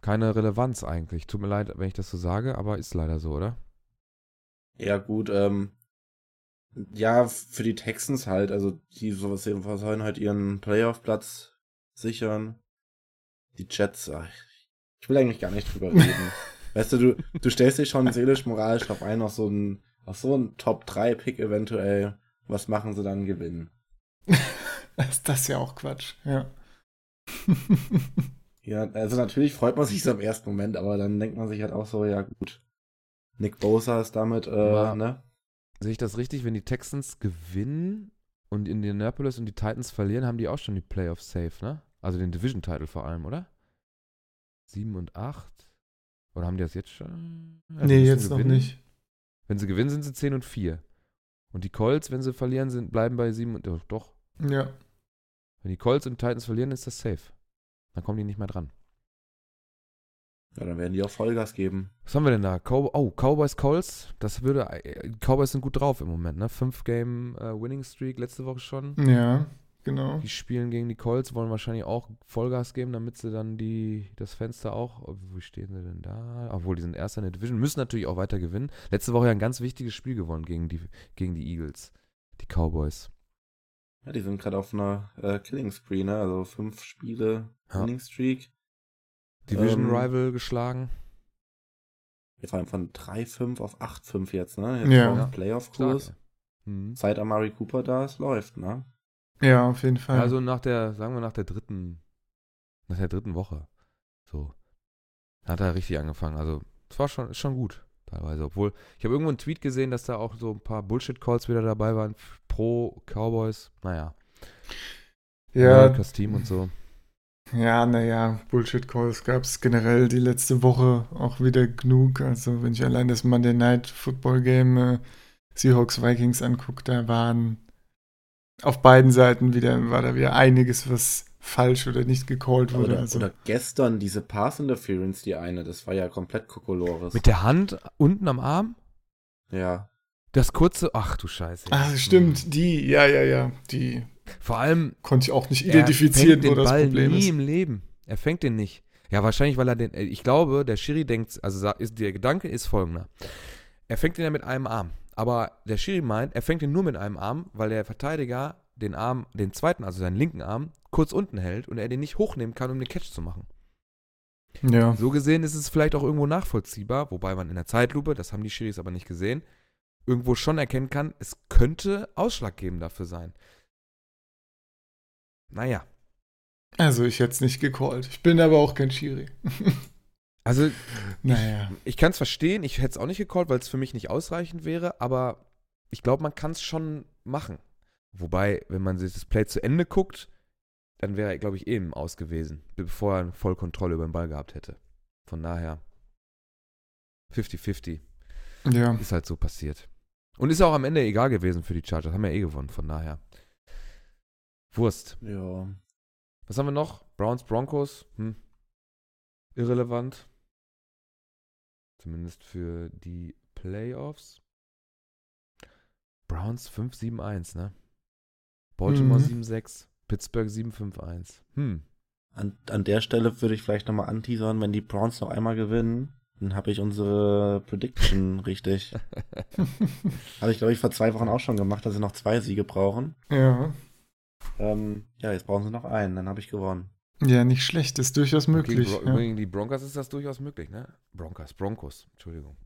Speaker 2: Keine Relevanz eigentlich. Tut mir leid, wenn ich das so sage, aber ist leider so, oder?
Speaker 1: Ja, gut, ähm, ja, für die Texans halt, also die sollen halt ihren Playoff-Platz sichern. Die Jets, ach, ich will eigentlich gar nicht drüber reden. weißt du, du, du stellst dich schon seelisch, moralisch drauf ein, auf so einen, auf so einen Top-3-Pick eventuell. Was machen sie dann gewinnen?
Speaker 3: ist das ja auch Quatsch, ja.
Speaker 1: ja, also natürlich freut man sich so im ersten Moment, aber dann denkt man sich halt auch so, ja gut. Nick Bosa ist damit, äh, ne?
Speaker 2: Sehe ich das richtig, wenn die Texans gewinnen und Indianapolis und die Titans verlieren, haben die auch schon die Playoffs safe, ne? Also den Division-Title vor allem, oder? 7 und 8? Oder haben die das jetzt schon?
Speaker 3: Also nee, jetzt gewinnen. noch nicht.
Speaker 2: Wenn sie gewinnen, sind sie 10 und 4. Und die Colts, wenn sie verlieren, sind, bleiben bei 7 und. Doch.
Speaker 3: Ja.
Speaker 2: Wenn die Colts und Titans verlieren, ist das safe. Dann kommen die nicht mehr dran.
Speaker 1: Ja, dann werden die auch Vollgas geben.
Speaker 2: Was haben wir denn da? Cow oh, Cowboys Colts. Das würde. Äh, Cowboys sind gut drauf im Moment, ne? Fünf Game äh, Winning Streak letzte Woche schon.
Speaker 3: Ja, genau.
Speaker 2: Die spielen gegen die Colts, wollen wahrscheinlich auch Vollgas geben, damit sie dann die, das Fenster auch. Oh, wie stehen sie denn da? Obwohl, die sind erster in der Division, müssen natürlich auch weiter gewinnen. Letzte Woche ja ein ganz wichtiges Spiel gewonnen gegen die, gegen die Eagles. Die Cowboys.
Speaker 1: Ja, die sind gerade auf einer äh, Killing Spree, ne? Also fünf Spiele ja. Winning Streak.
Speaker 2: Division ähm, Rival geschlagen.
Speaker 1: Wir fahren von 3-5 auf 8-5 jetzt, ne?
Speaker 3: Jetzt ja.
Speaker 1: Playoff-Kurs. Mhm. Seit Amari Cooper da ist, läuft, ne?
Speaker 3: Ja, auf jeden Fall.
Speaker 2: Also nach der, sagen wir nach der dritten, nach der dritten Woche. So. Hat er richtig angefangen. Also, es war schon, ist schon gut, teilweise. Obwohl, ich habe irgendwo einen Tweet gesehen, dass da auch so ein paar Bullshit-Calls wieder dabei waren pro Cowboys. Naja.
Speaker 3: Ja.
Speaker 2: Das Team und so.
Speaker 3: Ja, naja, Bullshit-Calls gab es generell die letzte Woche auch wieder genug. Also wenn ich allein das Monday Night Football Game äh, Seahawks Vikings angucke, da waren auf beiden Seiten wieder, war da wieder einiges, was falsch oder nicht gecallt wurde.
Speaker 1: Oder,
Speaker 3: also.
Speaker 1: oder gestern diese Pass Interference, die eine, das war ja komplett Kokolores.
Speaker 2: Mit der Hand unten am Arm?
Speaker 1: Ja.
Speaker 2: Das kurze, ach du Scheiße.
Speaker 3: Ach, stimmt, hm. die, ja, ja, ja, die.
Speaker 2: Vor allem.
Speaker 3: Konnte ich auch nicht identifizieren,
Speaker 2: wo das Ball Problem nie ist. im Leben. Er fängt den nicht. Ja, wahrscheinlich, weil er den. Äh, ich glaube, der Schiri denkt, also ist, der Gedanke ist folgender. Er fängt den ja mit einem Arm. Aber der Schiri meint, er fängt den nur mit einem Arm, weil der Verteidiger den Arm, den zweiten, also seinen linken Arm, kurz unten hält und er den nicht hochnehmen kann, um den Catch zu machen.
Speaker 3: Ja.
Speaker 2: So gesehen ist es vielleicht auch irgendwo nachvollziehbar, wobei man in der Zeitlupe, das haben die Schiris aber nicht gesehen, irgendwo schon erkennen kann, es könnte ausschlaggebend dafür sein. Naja.
Speaker 3: Also ich hätte es nicht gecallt. Ich bin aber auch kein Schiri.
Speaker 2: also,
Speaker 3: naja.
Speaker 2: ich, ich kann es verstehen, ich hätte es auch nicht gecallt, weil es für mich nicht ausreichend wäre, aber ich glaube, man kann es schon machen. Wobei, wenn man sich das Play zu Ende guckt, dann wäre er, glaube ich, eben aus gewesen, bevor er voll Kontrolle über den Ball gehabt hätte. Von daher 50-50.
Speaker 3: Ja.
Speaker 2: Ist halt so passiert. Und ist auch am Ende egal gewesen für die Chargers. Haben ja eh gewonnen, von daher. Wurst.
Speaker 1: Ja.
Speaker 2: Was haben wir noch? Browns, Broncos. Hm. Irrelevant. Zumindest für die Playoffs. Browns 5-7-1, ne? Baltimore mhm. 7-6. Pittsburgh 7-5-1. Hm.
Speaker 1: An, an der Stelle würde ich vielleicht nochmal anteasern, wenn die Browns noch einmal gewinnen, dann habe ich unsere Prediction richtig. habe ich, glaube ich, vor zwei Wochen auch schon gemacht, dass sie noch zwei Siege brauchen.
Speaker 3: Ja.
Speaker 1: Ähm, ja, jetzt brauchen sie noch einen, dann habe ich gewonnen.
Speaker 3: Ja, nicht schlecht, ist durchaus möglich.
Speaker 2: Gegen,
Speaker 3: ja.
Speaker 2: gegen die Broncos ist das durchaus möglich, ne? Broncos, Broncos, Entschuldigung.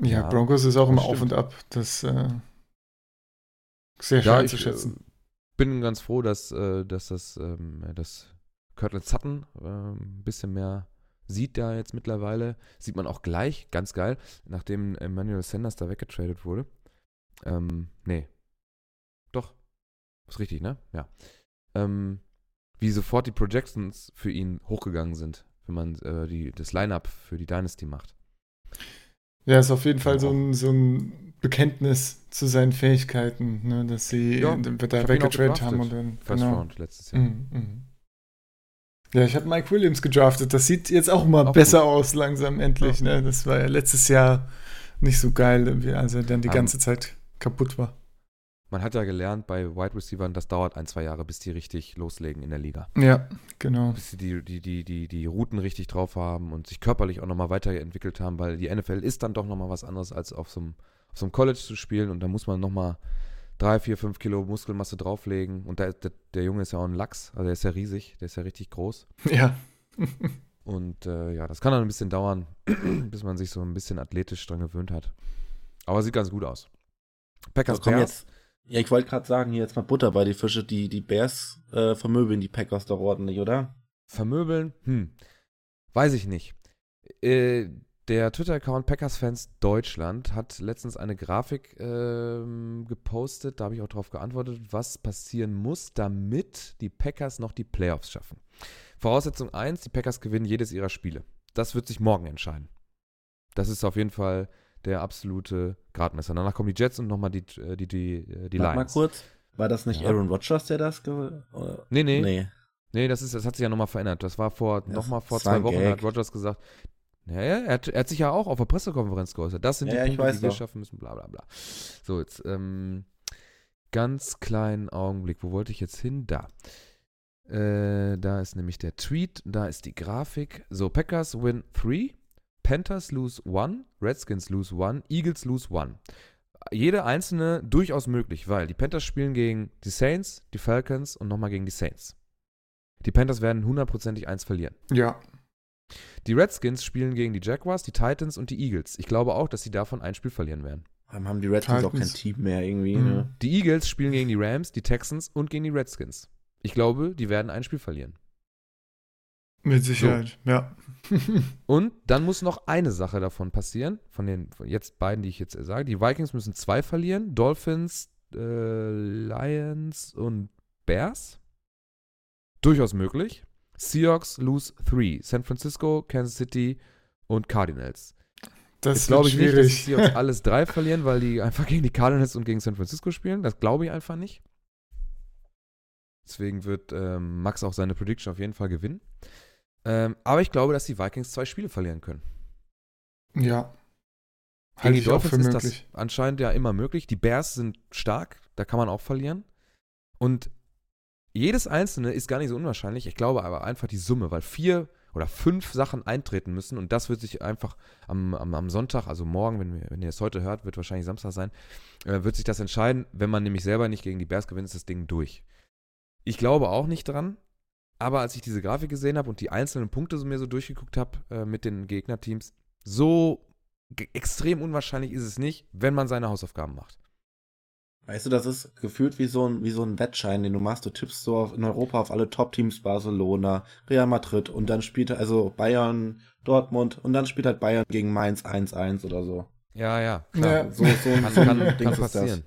Speaker 3: ja, ja, Broncos ist auch immer Auf und Ab. Das äh, sehr schwer ja, zu schätzen.
Speaker 2: Äh, bin ganz froh, dass, äh, dass das, ähm, das Kirtland Sutton äh, ein bisschen mehr sieht da jetzt mittlerweile, sieht man auch gleich, ganz geil, nachdem Emmanuel Sanders da weggetradet wurde. Ähm, nee. Doch. Ist richtig, ne? Ja. Ähm, wie sofort die Projections für ihn hochgegangen sind, wenn man äh, die, das Line-Up für die Dynasty macht.
Speaker 3: Ja, ist auf jeden Fall so ein, so ein Bekenntnis zu seinen Fähigkeiten, ne, dass sie ja, da weggetradet haben und dann.
Speaker 2: First genau. Round letztes Jahr. Mm, mm.
Speaker 3: Ja, ich habe Mike Williams gedraftet. Das sieht jetzt auch mal auch besser gut. aus, langsam endlich. Ja. Ne? Das war ja letztes Jahr nicht so geil, als er dann die ganze Zeit kaputt war.
Speaker 2: Man hat ja gelernt bei Wide Receivers, das dauert ein, zwei Jahre, bis die richtig loslegen in der Liga.
Speaker 3: Ja, genau.
Speaker 2: Bis sie die, die, die, die, die Routen richtig drauf haben und sich körperlich auch nochmal weiterentwickelt haben, weil die NFL ist dann doch nochmal was anderes, als auf so einem, auf so einem College zu spielen und da muss man nochmal drei, vier, fünf Kilo Muskelmasse drauflegen. Und der, der, der, Junge ist ja auch ein Lachs, also der ist ja riesig, der ist ja richtig groß.
Speaker 3: Ja.
Speaker 2: und äh, ja, das kann dann ein bisschen dauern, bis man sich so ein bisschen athletisch dran gewöhnt hat. Aber sieht ganz gut aus.
Speaker 1: Packers Bears. Jetzt, ja, ich wollte gerade sagen, hier jetzt mal Butter bei die Fische. Die, die Bears äh, vermöbeln die Packers doch ordentlich, oder?
Speaker 2: Vermöbeln? Hm. Weiß ich nicht. Äh, der Twitter-Account Packers-Fans Deutschland hat letztens eine Grafik ähm, gepostet, da habe ich auch darauf geantwortet, was passieren muss, damit die Packers noch die Playoffs schaffen. Voraussetzung 1, die Packers gewinnen jedes ihrer Spiele. Das wird sich morgen entscheiden. Das ist auf jeden Fall der absolute Gradmesser. Danach kommen die Jets und nochmal die, äh, die, die, äh, die Lions.
Speaker 1: mal kurz, war das nicht ja. Aaron Rodgers, der das ge
Speaker 2: Nee, nee. Nee, nee das, ist, das hat sich ja nochmal verändert. Das war vor, nochmal vor zwei Wochen, Gag. hat Rodgers gesagt, ja, ja, er hat, er hat, sich ja auch auf der Pressekonferenz geäußert. Das sind
Speaker 1: ja,
Speaker 2: die Punkte,
Speaker 1: die
Speaker 2: wir doch. schaffen müssen, bla bla bla. So, jetzt, ähm, ganz kleinen Augenblick. Wo wollte ich jetzt hin? Da. Äh, da ist nämlich der Tweet, da ist die Grafik. So, Packers win 3, Panthers lose 1, Redskins lose 1, Eagles lose 1. Jede einzelne durchaus möglich, weil die Panthers spielen gegen die Saints, die Falcons und nochmal gegen die Saints. Die Panthers werden hundertprozentig eins verlieren.
Speaker 3: Ja,
Speaker 2: die Redskins spielen gegen die Jaguars, die Titans und die Eagles. Ich glaube auch, dass sie davon ein Spiel verlieren werden.
Speaker 1: Dann haben die Redskins Titans. auch kein Team mehr irgendwie. Mhm. Ne?
Speaker 2: Die Eagles spielen gegen die Rams, die Texans und gegen die Redskins. Ich glaube, die werden ein Spiel verlieren.
Speaker 3: Mit Sicherheit, so. ja.
Speaker 2: und dann muss noch eine Sache davon passieren, von den von jetzt beiden, die ich jetzt sage. Die Vikings müssen zwei verlieren, Dolphins, äh, Lions und Bears. Durchaus möglich. Seahawks lose three. San Francisco, Kansas City und Cardinals. Das glaube ich schwierig. nicht, dass die Seahawks alles drei verlieren, weil die einfach gegen die Cardinals und gegen San Francisco spielen. Das glaube ich einfach nicht. Deswegen wird ähm, Max auch seine Prediction auf jeden Fall gewinnen. Ähm, aber ich glaube, dass die Vikings zwei Spiele verlieren können.
Speaker 3: Ja.
Speaker 2: Gegen die Dolphins ist das anscheinend ja immer möglich. Die Bears sind stark, da kann man auch verlieren. Und jedes einzelne ist gar nicht so unwahrscheinlich. Ich glaube aber einfach die Summe, weil vier oder fünf Sachen eintreten müssen und das wird sich einfach am, am, am Sonntag, also morgen, wenn, wir, wenn ihr es heute hört, wird wahrscheinlich Samstag sein, äh, wird sich das entscheiden. Wenn man nämlich selber nicht gegen die Bears gewinnt, ist das Ding durch. Ich glaube auch nicht dran, aber als ich diese Grafik gesehen habe und die einzelnen Punkte so mir so durchgeguckt habe äh, mit den Gegnerteams, so extrem unwahrscheinlich ist es nicht, wenn man seine Hausaufgaben macht.
Speaker 1: Weißt du, das ist gefühlt wie so ein, wie so ein Wettschein, den du machst. Du tippst so auf, in Europa auf alle Top-Teams, Barcelona, Real Madrid und dann spielt also Bayern, Dortmund und dann spielt halt Bayern gegen Mainz 1-1 oder so.
Speaker 2: Ja, ja, klar.
Speaker 1: Ja. So, so ein,
Speaker 2: kann, so kann, Ding kann passieren.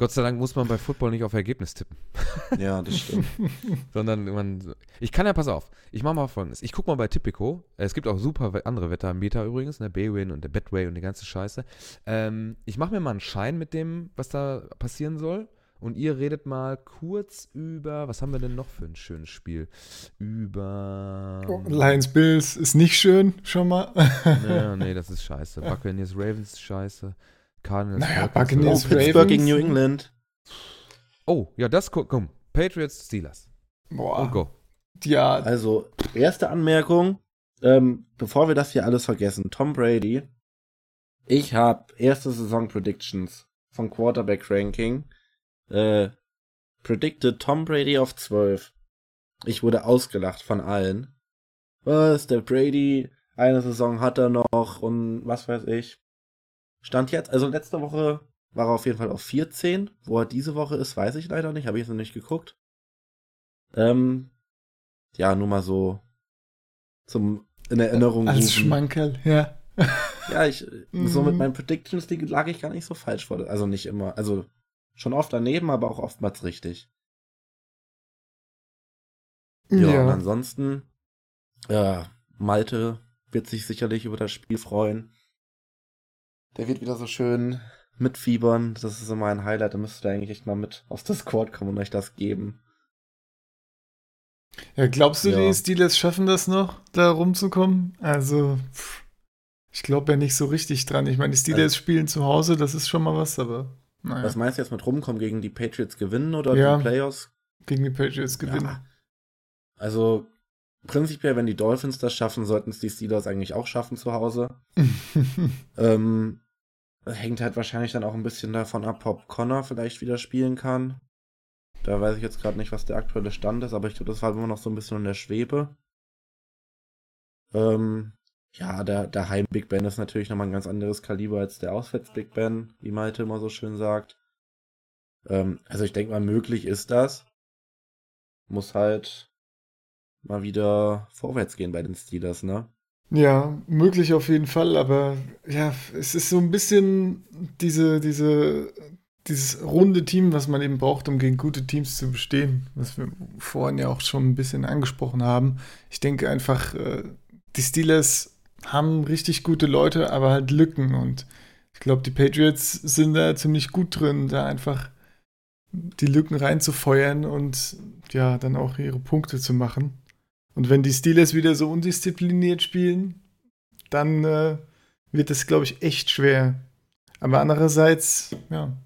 Speaker 2: Gott sei Dank muss man bei Football nicht auf Ergebnis tippen.
Speaker 1: Ja, das stimmt.
Speaker 2: Sondern man. Ich kann ja, pass auf, ich mache mal folgendes. Ich gucke mal bei Tipico. Es gibt auch super andere Wetteranbieter übrigens, ne? Baywin und der Betway und die ganze Scheiße. Ähm, ich mache mir mal einen Schein mit dem, was da passieren soll. Und ihr redet mal kurz über, was haben wir denn noch für ein schönes Spiel? Über.
Speaker 3: Oh, Lions Bills ist nicht schön, schon mal.
Speaker 2: nee, nee, das ist scheiße. Buccaneers Ravens ist scheiße.
Speaker 3: Cardinals. Naja, Buccaneers,
Speaker 1: oh, Pittsburgh gegen New England.
Speaker 2: Oh, ja, das komm. Patriots, Steelers.
Speaker 3: Boah.
Speaker 2: Und go.
Speaker 1: Ja. Also, erste Anmerkung, ähm, bevor wir das hier alles vergessen. Tom Brady. Ich habe erste Saison Predictions von Quarterback Ranking. Äh, predicted Tom Brady auf 12. Ich wurde ausgelacht von allen. Was, der Brady, eine Saison hat er noch und was weiß ich. Stand jetzt, also letzte Woche war er auf jeden Fall auf 14. Wo er diese Woche ist, weiß ich leider nicht, habe ich jetzt noch nicht geguckt. Ähm, ja, nur mal so zum in Erinnerung.
Speaker 3: Als rufen. Schmankerl, ja.
Speaker 1: ja, ich, so mit mhm. meinen Predictions die lag ich gar nicht so falsch vor. Also nicht immer, also schon oft daneben, aber auch oftmals richtig. Ja, ja. und ansonsten, ja, Malte wird sich sicherlich über das Spiel freuen. Der wird wieder so schön mitfiebern. Das ist immer ein Highlight. Da müsstet ihr eigentlich echt mal mit aufs Discord kommen und euch das geben.
Speaker 3: Ja, glaubst du, ja. die Steelers schaffen das noch, da rumzukommen? Also, pff, ich glaube ja nicht so richtig dran. Ich meine, die Steelers also, spielen zu Hause, das ist schon mal was, aber.
Speaker 1: Naja. Was meinst du jetzt mit rumkommen? Gegen die Patriots gewinnen oder ja, die Playoffs?
Speaker 3: Gegen die Patriots gewinnen. Ja.
Speaker 1: Also, prinzipiell, wenn die Dolphins das schaffen, sollten es die Steelers eigentlich auch schaffen zu Hause. ähm, hängt halt wahrscheinlich dann auch ein bisschen davon ab, ob Connor vielleicht wieder spielen kann. Da weiß ich jetzt gerade nicht, was der aktuelle Stand ist, aber ich glaube, das war immer noch so ein bisschen in der Schwebe. Ähm, ja, der, der Heim-Big Ben ist natürlich nochmal ein ganz anderes Kaliber als der Auswärts-Big Ben, wie Malte immer so schön sagt. Ähm, also ich denke mal, möglich ist das. Muss halt mal wieder vorwärts gehen bei den Steelers, ne?
Speaker 3: Ja, möglich auf jeden Fall, aber ja, es ist so ein bisschen diese, diese, dieses runde Team, was man eben braucht, um gegen gute Teams zu bestehen, was wir vorhin ja auch schon ein bisschen angesprochen haben. Ich denke einfach, äh, die Steelers haben richtig gute Leute, aber halt Lücken und ich glaube, die Patriots sind da ziemlich gut drin, da einfach die Lücken reinzufeuern und ja, dann auch ihre Punkte zu machen. Und wenn die Steelers wieder so undiszipliniert spielen, dann äh, wird es, glaube ich, echt schwer. Aber andererseits, ja,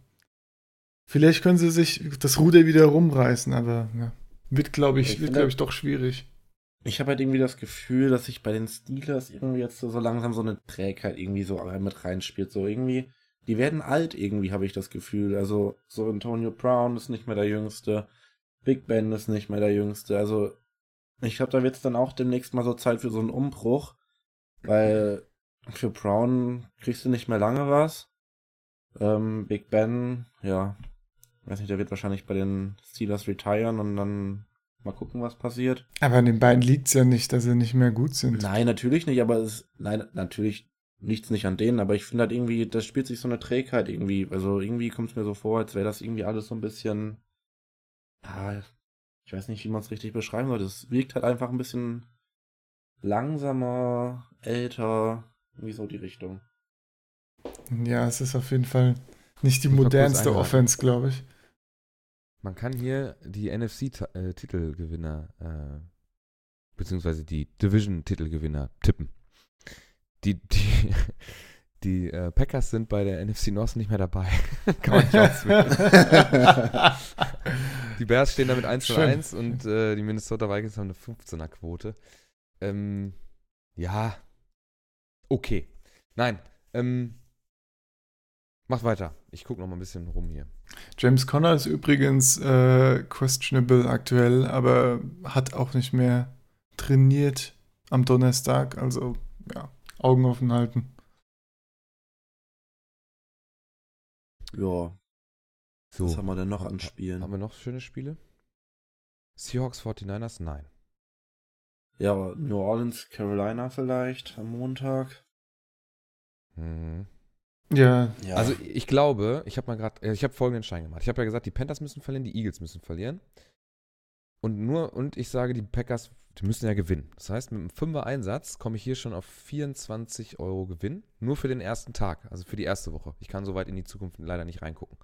Speaker 3: vielleicht können sie sich das Ruder wieder rumreißen, aber ja, wird, glaube ich, ich wird, glaube ich, doch schwierig.
Speaker 1: Ich habe halt irgendwie das Gefühl, dass sich bei den Steelers irgendwie jetzt so, so langsam so eine Trägheit irgendwie so mit reinspielt. So irgendwie, die werden alt irgendwie, habe ich das Gefühl. Also so Antonio Brown ist nicht mehr der Jüngste. Big Ben ist nicht mehr der Jüngste. Also ich glaube, da wird es dann auch demnächst mal so Zeit für so einen Umbruch, weil für Brown kriegst du nicht mehr lange was. Ähm, Big Ben, ja, weiß nicht, der wird wahrscheinlich bei den Steelers retiren und dann mal gucken, was passiert.
Speaker 3: Aber an den beiden liegt es ja nicht, dass sie nicht mehr gut sind.
Speaker 1: Nein, natürlich nicht, aber es, nein, natürlich nichts nicht an denen, aber ich finde halt irgendwie, das spielt sich so eine Trägheit irgendwie. Also irgendwie kommt es mir so vor, als wäre das irgendwie alles so ein bisschen, ja, ich weiß nicht, wie man es richtig beschreiben soll. Es wirkt halt einfach ein bisschen langsamer, älter, wie so die Richtung.
Speaker 3: Ja, es ist auf jeden Fall nicht die modernste Offense, glaube ich.
Speaker 2: Man kann hier die NFC-Titelgewinner, äh, beziehungsweise die Division-Titelgewinner tippen. Die, die, die äh, Packers sind bei der NFC North nicht mehr dabei. Kann man nicht auswählen. die Bears stehen damit 1 zu 1 und äh, die Minnesota Vikings haben eine 15er Quote. Ähm, ja, okay. Nein, ähm, macht weiter. Ich gucke noch mal ein bisschen rum hier.
Speaker 3: James Conner ist übrigens äh, questionable aktuell, aber hat auch nicht mehr trainiert am Donnerstag. Also, ja, Augen offen halten.
Speaker 1: Ja. So. Was haben wir denn noch an Spielen?
Speaker 2: Haben wir noch schöne Spiele? Seahawks 49ers? Nein.
Speaker 1: Ja, New Orleans, Carolina vielleicht am Montag.
Speaker 2: Mhm.
Speaker 3: Ja.
Speaker 2: ja. Also ich glaube, ich habe mal gerade, äh, ich habe folgenden Schein gemacht. Ich habe ja gesagt, die Panthers müssen verlieren, die Eagles müssen verlieren. Und nur, und ich sage, die Packers, die müssen ja gewinnen. Das heißt, mit einem Fünfer-Einsatz komme ich hier schon auf 24 Euro Gewinn. Nur für den ersten Tag, also für die erste Woche. Ich kann so weit in die Zukunft leider nicht reingucken.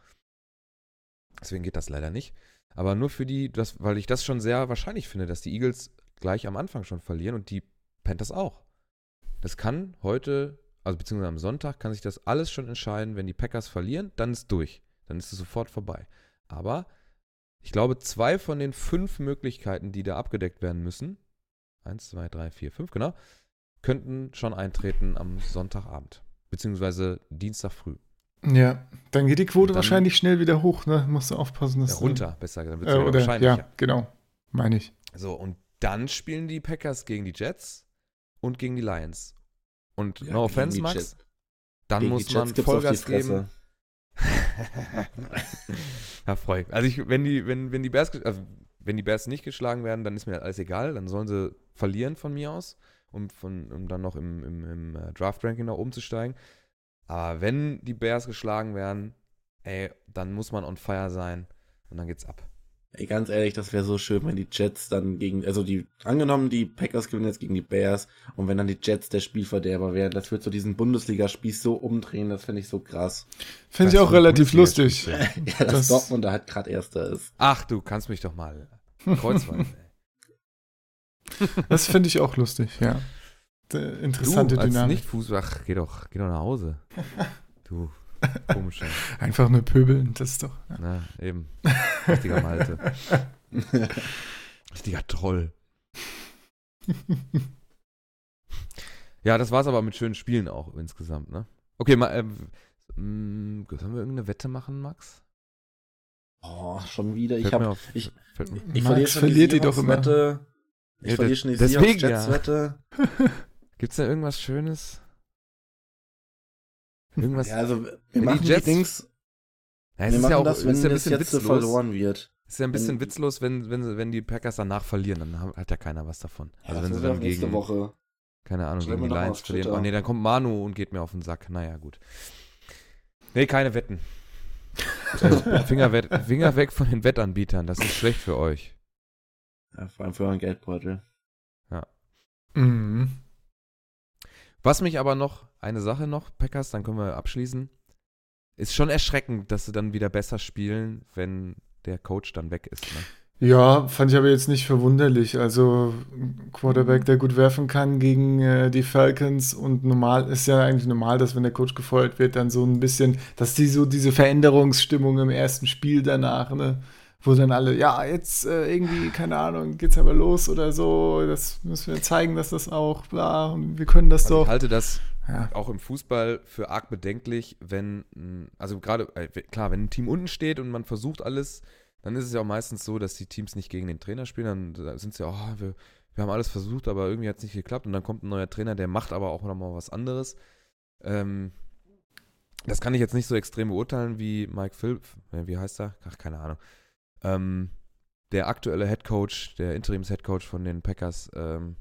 Speaker 2: Deswegen geht das leider nicht. Aber nur für die, das, weil ich das schon sehr wahrscheinlich finde, dass die Eagles gleich am Anfang schon verlieren und die Panthers auch. Das kann heute, also beziehungsweise am Sonntag, kann sich das alles schon entscheiden. Wenn die Packers verlieren, dann ist durch. Dann ist es sofort vorbei. Aber ich glaube, zwei von den fünf Möglichkeiten, die da abgedeckt werden müssen, eins, zwei, drei, vier, fünf, genau, könnten schon eintreten am Sonntagabend, beziehungsweise Dienstag früh.
Speaker 3: Ja, dann geht die Quote dann, wahrscheinlich schnell wieder hoch, ne? Musst du aufpassen, dass.
Speaker 2: Ja, runter, besser gesagt.
Speaker 3: Äh, oder, wahrscheinlicher. Ja, genau. Meine ich.
Speaker 2: So, und dann spielen die Packers gegen die Jets und gegen die Lions. Und ja, no offense, Max, dann gegen muss man Vollgas geben. ja, freu. Also ich, wenn die, wenn, wenn die Bears, also wenn die Bears nicht geschlagen werden, dann ist mir alles egal. Dann sollen sie verlieren von mir aus, um, von, um dann noch im, im, im äh, Draft-Ranking nach oben zu steigen. Aber wenn die Bears geschlagen werden, ey, dann muss man on fire sein und dann geht's ab.
Speaker 1: Ey, ganz ehrlich, das wäre so schön, wenn die Jets dann gegen, also die, angenommen, die Packers gewinnen jetzt gegen die Bears und wenn dann die Jets der Spielverderber wären, das würde so diesen Bundesligaspieß so umdrehen, das finde ich so krass.
Speaker 3: Finde ich auch relativ lustig.
Speaker 1: ja, dass das Dortmund da halt gerade Erster ist.
Speaker 2: Ach, du kannst mich doch mal kreuzweisen.
Speaker 3: das finde ich auch lustig, ja. Interessante
Speaker 2: du, als
Speaker 3: Dynamik.
Speaker 2: Nicht Fuß, ach, geh doch, geh doch nach Hause. Du, komisch.
Speaker 3: Einfach nur pöbeln, das ist doch.
Speaker 2: Ja. Na, eben. Richtiger Malte. Richtiger Troll. ja, das war's aber mit schönen Spielen auch insgesamt, ne? Okay, mal, ähm, sollen wir irgendeine Wette machen, Max?
Speaker 1: Oh, schon wieder. Ich habe ich,
Speaker 3: ich verliere verliert die doch immer.
Speaker 1: Wette. Ich ja, verliere schon die
Speaker 2: deswegen,
Speaker 1: Jets-Wette.
Speaker 2: Ja. Gibt's da irgendwas Schönes?
Speaker 1: Irgendwas. Ja, also wir machen die Jets, Dings.
Speaker 2: Ja, es wir ist ja auch, das, wenn ist ja ein bisschen
Speaker 1: witzlos. verloren wird.
Speaker 2: Ist ja ein bisschen wenn, witzlos, wenn, wenn, wenn die Packers danach verlieren, dann hat ja keiner was davon.
Speaker 1: Ja, also wenn sie dann gegen
Speaker 2: Woche. keine Ahnung, gegen die Lions verlieren. Oh nee, dann kommt Manu und geht mir auf den Sack. Naja, gut. Nee, keine Wetten. Finger, Finger weg von den Wettanbietern, das ist schlecht für euch.
Speaker 1: Ja, vor allem für euren Geldbeutel.
Speaker 2: Ja.
Speaker 3: Mhm.
Speaker 2: Was mich aber noch, eine Sache noch, Packers, dann können wir abschließen. Ist schon erschreckend, dass sie dann wieder besser spielen, wenn der Coach dann weg ist. Ne?
Speaker 3: Ja, fand ich aber jetzt nicht verwunderlich. Also Quarterback, der gut werfen kann gegen äh, die Falcons und normal ist ja eigentlich normal, dass wenn der Coach gefeuert wird, dann so ein bisschen, dass die so diese Veränderungsstimmung im ersten Spiel danach, ne, wo dann alle, ja, jetzt äh, irgendwie, keine Ahnung, geht's aber los oder so, das müssen wir zeigen, dass das auch, bla, und wir können das
Speaker 2: also
Speaker 3: doch.
Speaker 2: Ich halte das ja. auch im Fußball für arg bedenklich, wenn, also gerade, äh, klar, wenn ein Team unten steht und man versucht alles, dann ist es ja auch meistens so, dass die Teams nicht gegen den Trainer spielen. Dann sind sie, oh, wir, wir haben alles versucht, aber irgendwie hat es nicht geklappt. Und dann kommt ein neuer Trainer, der macht aber auch nochmal was anderes. Ähm, das kann ich jetzt nicht so extrem beurteilen wie Mike Phil, wie heißt er? Ach, keine Ahnung. Ähm, der aktuelle Head Coach, der Interims-Head Coach von den Packers, ähm,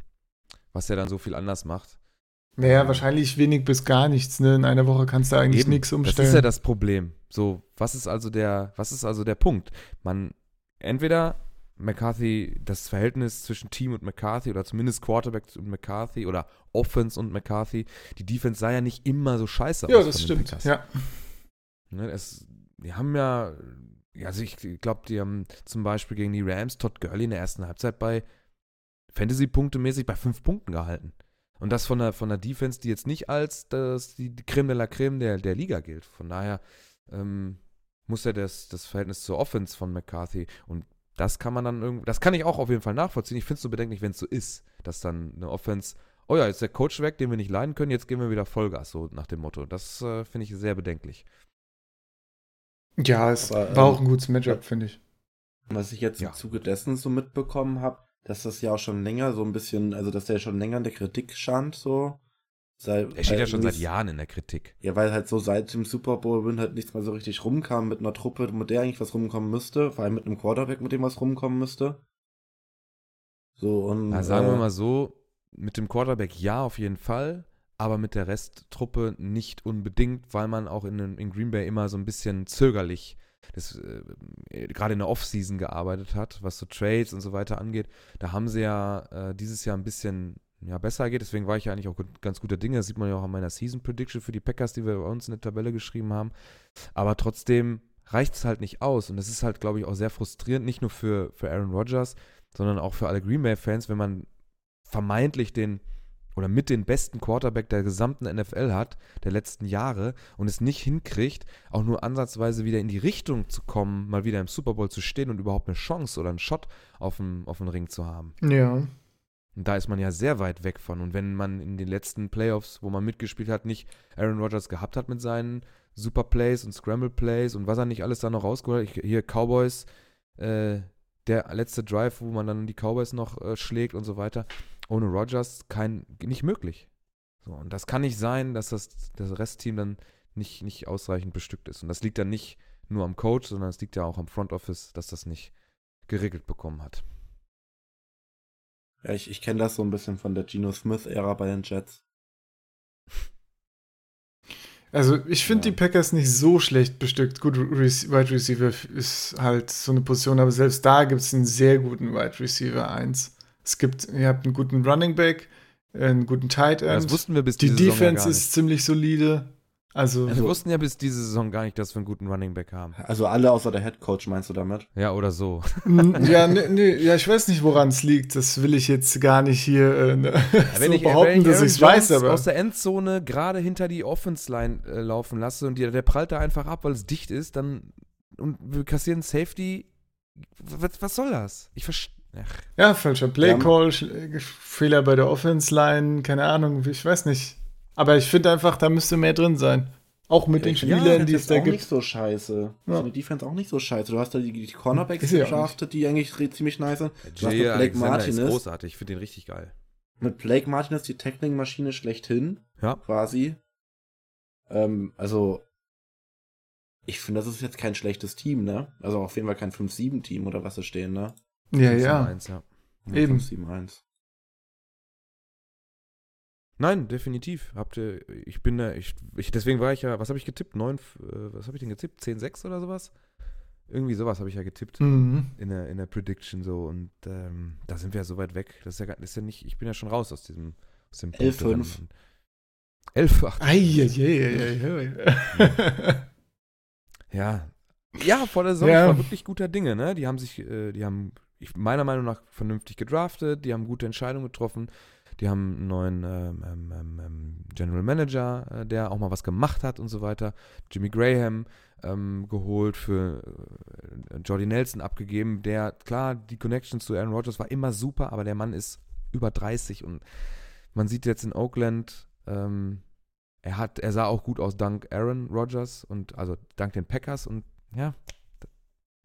Speaker 2: was der dann so viel anders macht.
Speaker 3: Naja, wahrscheinlich wenig bis gar nichts. Ne? In einer Woche kannst du eigentlich nichts umstellen. Das
Speaker 2: ist ja das Problem. So, was ist also der, was ist also der Punkt? Man, entweder McCarthy, das Verhältnis zwischen Team und McCarthy oder zumindest Quarterback und McCarthy oder Offense und McCarthy, die Defense sah ja nicht immer so scheiße
Speaker 3: ja, aus. Ja, das stimmt. Ja.
Speaker 2: Ne, es, die haben ja, also ich glaube, die haben zum Beispiel gegen die Rams Todd Gurley in der ersten Halbzeit bei Fantasy-Punkte-mäßig bei fünf Punkten gehalten. Und das von der, von der Defense, die jetzt nicht als das, die, Creme de la Creme der, der Liga gilt. Von daher ähm, muss ja das, das Verhältnis zur Offense von McCarthy und das kann man dann irgendwie, das kann ich auch auf jeden Fall nachvollziehen. Ich finde es so bedenklich, wenn es so ist, dass dann eine Offense, oh ja, jetzt der Coach weg, den wir nicht leiden können, jetzt geben wir wieder Vollgas, so nach dem Motto. Das äh, finde ich sehr bedenklich.
Speaker 3: Ja, es Aber, war auch ein gutes Matchup, finde ich.
Speaker 1: Was ich jetzt ja. im Zuge dessen so mitbekommen habe, dass das ja auch schon länger so ein bisschen, also dass der schon länger in der Kritik stand, so.
Speaker 2: Seit, er steht ja schon seit Jahren in der Kritik.
Speaker 1: Ja, weil halt so seit dem Super Bowl Win halt nichts mehr so richtig rumkam mit einer Truppe, mit der eigentlich was rumkommen müsste, vor allem mit einem Quarterback, mit dem was rumkommen müsste.
Speaker 2: So und. Na, sagen äh, wir mal so, mit dem Quarterback ja auf jeden Fall, aber mit der Resttruppe nicht unbedingt, weil man auch in, in Green Bay immer so ein bisschen zögerlich das, äh, gerade in der Offseason gearbeitet hat, was so Trades und so weiter angeht. Da haben sie ja äh, dieses Jahr ein bisschen ja, besser geht. Deswegen war ich ja eigentlich auch ganz guter Dinge. Das sieht man ja auch an meiner Season Prediction für die Packers, die wir bei uns in der Tabelle geschrieben haben. Aber trotzdem reicht es halt nicht aus. Und das ist halt, glaube ich, auch sehr frustrierend, nicht nur für, für Aaron Rodgers, sondern auch für alle Green Bay-Fans, wenn man vermeintlich den oder mit den besten Quarterback der gesamten NFL hat, der letzten Jahre, und es nicht hinkriegt, auch nur ansatzweise wieder in die Richtung zu kommen, mal wieder im Super Bowl zu stehen und überhaupt eine Chance oder einen Shot auf dem, auf dem Ring zu haben.
Speaker 3: Ja.
Speaker 2: Und da ist man ja sehr weit weg von. Und wenn man in den letzten Playoffs, wo man mitgespielt hat, nicht Aaron Rodgers gehabt hat mit seinen Super Plays und Scramble Plays und was er nicht alles da noch rausgeholt hat, hier Cowboys, äh, der letzte Drive, wo man dann die Cowboys noch äh, schlägt und so weiter, ohne Rodgers kein, nicht möglich. So, und das kann nicht sein, dass das, das Restteam dann nicht, nicht ausreichend bestückt ist. Und das liegt dann nicht nur am Coach, sondern es liegt ja auch am Front Office, dass das nicht geregelt bekommen hat.
Speaker 1: Ja, ich, ich kenne das so ein bisschen von der Geno Smith-Ära bei den Jets.
Speaker 3: Also ich finde ja. die Packers nicht so schlecht bestückt. Gut, Wide Receiver ist halt so eine Position, aber selbst da gibt es einen sehr guten Wide Receiver 1. Es gibt, ihr habt einen guten Running Back, einen guten Tight End.
Speaker 2: Das wussten wir bis
Speaker 3: Die Defense ja ist ziemlich solide. Also,
Speaker 2: also, wir wussten ja bis diese Saison gar nicht, dass wir einen guten Running Back haben.
Speaker 1: Also alle außer der Head Coach meinst du damit?
Speaker 2: Ja, oder so.
Speaker 3: ja, nee, nee, ja, ich weiß nicht, woran es liegt. Das will ich jetzt gar nicht hier äh, ne, ja, so ich, behaupten, dass ich es weiß. Aber
Speaker 2: aus der Endzone gerade hinter die Offense Line äh, laufen lasse und die, der prallt da einfach ab, weil es dicht ist, dann und wir kassieren Safety. Was, was soll das? Ich verstehe.
Speaker 3: Ja, falscher Playcall, ja. Fehler bei der Offense Line, keine Ahnung, ich weiß nicht. Aber ich finde einfach, da müsste mehr drin sein. Auch mit den Spielern, ja, die es da
Speaker 1: gibt.
Speaker 3: auch
Speaker 1: nicht so scheiße. Ja. Also die Defense auch nicht so scheiße. Du hast da die, die Cornerbacks gedraftet, die eigentlich ziemlich nice sind.
Speaker 2: Du hast mit Blake Martinez. ist großartig. Ich finde den richtig geil.
Speaker 1: Mit Blake Martinez die Tackling-Maschine schlechthin.
Speaker 2: Ja.
Speaker 1: Quasi. Ähm, also, ich finde, das ist jetzt kein schlechtes Team, ne? Also auf jeden Fall kein 5-7-Team oder was da stehen, ne?
Speaker 3: Ja, ja. 1, ja. Eben.
Speaker 1: 5-7-1.
Speaker 2: Nein, definitiv. Habt ihr, ich bin da, ich, ich, deswegen war ich ja, was habe ich getippt? 9, äh, was habe ich denn getippt? 10-6 oder sowas? Irgendwie sowas habe ich ja getippt
Speaker 3: mhm.
Speaker 2: in, der, in der Prediction so und ähm, da sind wir ja so weit weg. Das ist ja, das ist ja nicht, ich bin ja schon raus aus diesem aus dem
Speaker 1: 11-5.
Speaker 2: 11, 8. Ja. Ja, vor der Saison ja. war wirklich guter Dinge, ne? Die haben sich, äh, die haben ich, meiner Meinung nach vernünftig gedraftet, die haben gute Entscheidungen getroffen. Die haben einen neuen ähm, ähm, ähm, ähm, General Manager, äh, der auch mal was gemacht hat und so weiter. Jimmy Graham ähm, geholt, für äh, Jordy Nelson abgegeben, der, klar, die Connection zu Aaron Rodgers war immer super, aber der Mann ist über 30 und man sieht jetzt in Oakland, ähm, er hat, er sah auch gut aus dank Aaron Rodgers und also dank den Packers und ja,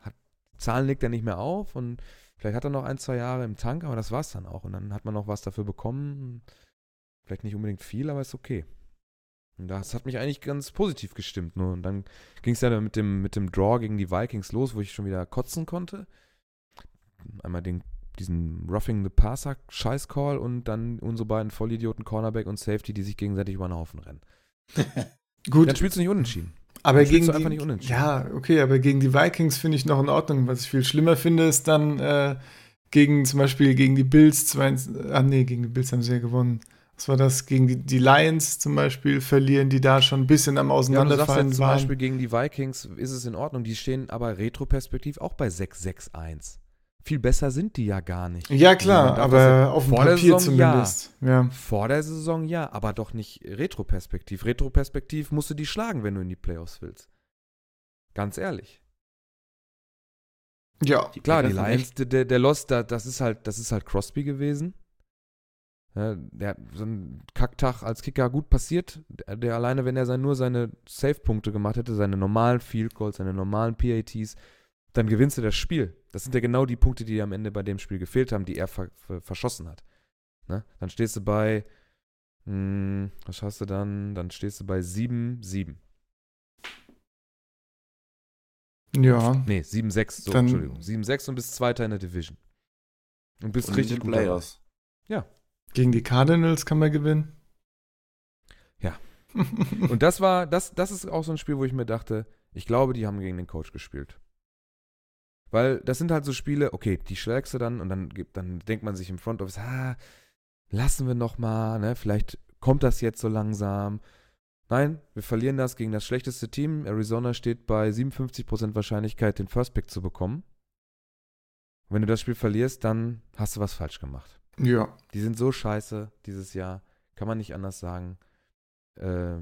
Speaker 2: hat, Zahlen legt er nicht mehr auf und Vielleicht hat er noch ein, zwei Jahre im Tank, aber das war es dann auch. Und dann hat man noch was dafür bekommen. Vielleicht nicht unbedingt viel, aber ist okay. Und das hat mich eigentlich ganz positiv gestimmt. Nur. Und dann ging es ja mit dem, mit dem Draw gegen die Vikings los, wo ich schon wieder kotzen konnte. Einmal den, diesen Roughing the Passer Scheiß-Call und dann unsere beiden Vollidioten Cornerback und Safety, die sich gegenseitig über den Haufen rennen. Gut. Dann spielst du nicht unentschieden.
Speaker 3: Aber gegen die, Ja, okay, aber gegen die Vikings finde ich noch in Ordnung. Was ich viel schlimmer finde, ist dann äh, gegen zum Beispiel gegen die Bills, zwei, ah nee, gegen die Bills haben sie ja gewonnen. Was war das? Gegen die, die Lions zum Beispiel verlieren, die da schon ein bisschen am Auseinanderfallen
Speaker 2: ja, waren. Zum Beispiel gegen die Vikings ist es in Ordnung. Die stehen aber retroperspektiv auch bei 6-6-1 viel besser sind die ja gar nicht.
Speaker 3: Ja, klar, aber auf dem Papier zumindest.
Speaker 2: Ja. ja. Vor der Saison ja, aber doch nicht Retroperspektiv. Retroperspektiv musst du die schlagen, wenn du in die Playoffs willst. Ganz ehrlich.
Speaker 3: Ja.
Speaker 2: Klar, die Lions, der, der Lost, das ist halt, das ist halt Crosby gewesen. Ja, der hat so einen Kacktag als Kicker gut passiert. Der, der alleine, wenn er sein, nur seine Save-Punkte gemacht hätte, seine normalen Field Goals, seine normalen PATs, dann gewinnst du das Spiel. Das sind ja genau die Punkte, die am Ende bei dem Spiel gefehlt haben, die er ver verschossen hat. Ne? Dann stehst du bei, mh, hm, was hast du dann? Dann stehst du bei 7, 7.
Speaker 3: Ja.
Speaker 2: Nee, 7-6, so, dann, Entschuldigung. 7-6 und bist Zweiter in der Division. Und bist und richtig gut
Speaker 1: Playoffs.
Speaker 2: Ja.
Speaker 3: Gegen die Cardinals kann man gewinnen.
Speaker 2: Ja. und das war, das, das ist auch so ein Spiel, wo ich mir dachte, ich glaube, die haben gegen den Coach gespielt. Weil das sind halt so Spiele, okay, die schlägst du dann und dann, dann denkt man sich im Front Office, ah, lassen wir noch mal, ne, vielleicht kommt das jetzt so langsam. Nein, wir verlieren das gegen das schlechteste Team. Arizona steht bei 57% Wahrscheinlichkeit, den First Pick zu bekommen. wenn du das Spiel verlierst, dann hast du was falsch gemacht.
Speaker 3: Ja.
Speaker 2: Die sind so scheiße dieses Jahr. Kann man nicht anders sagen. Äh,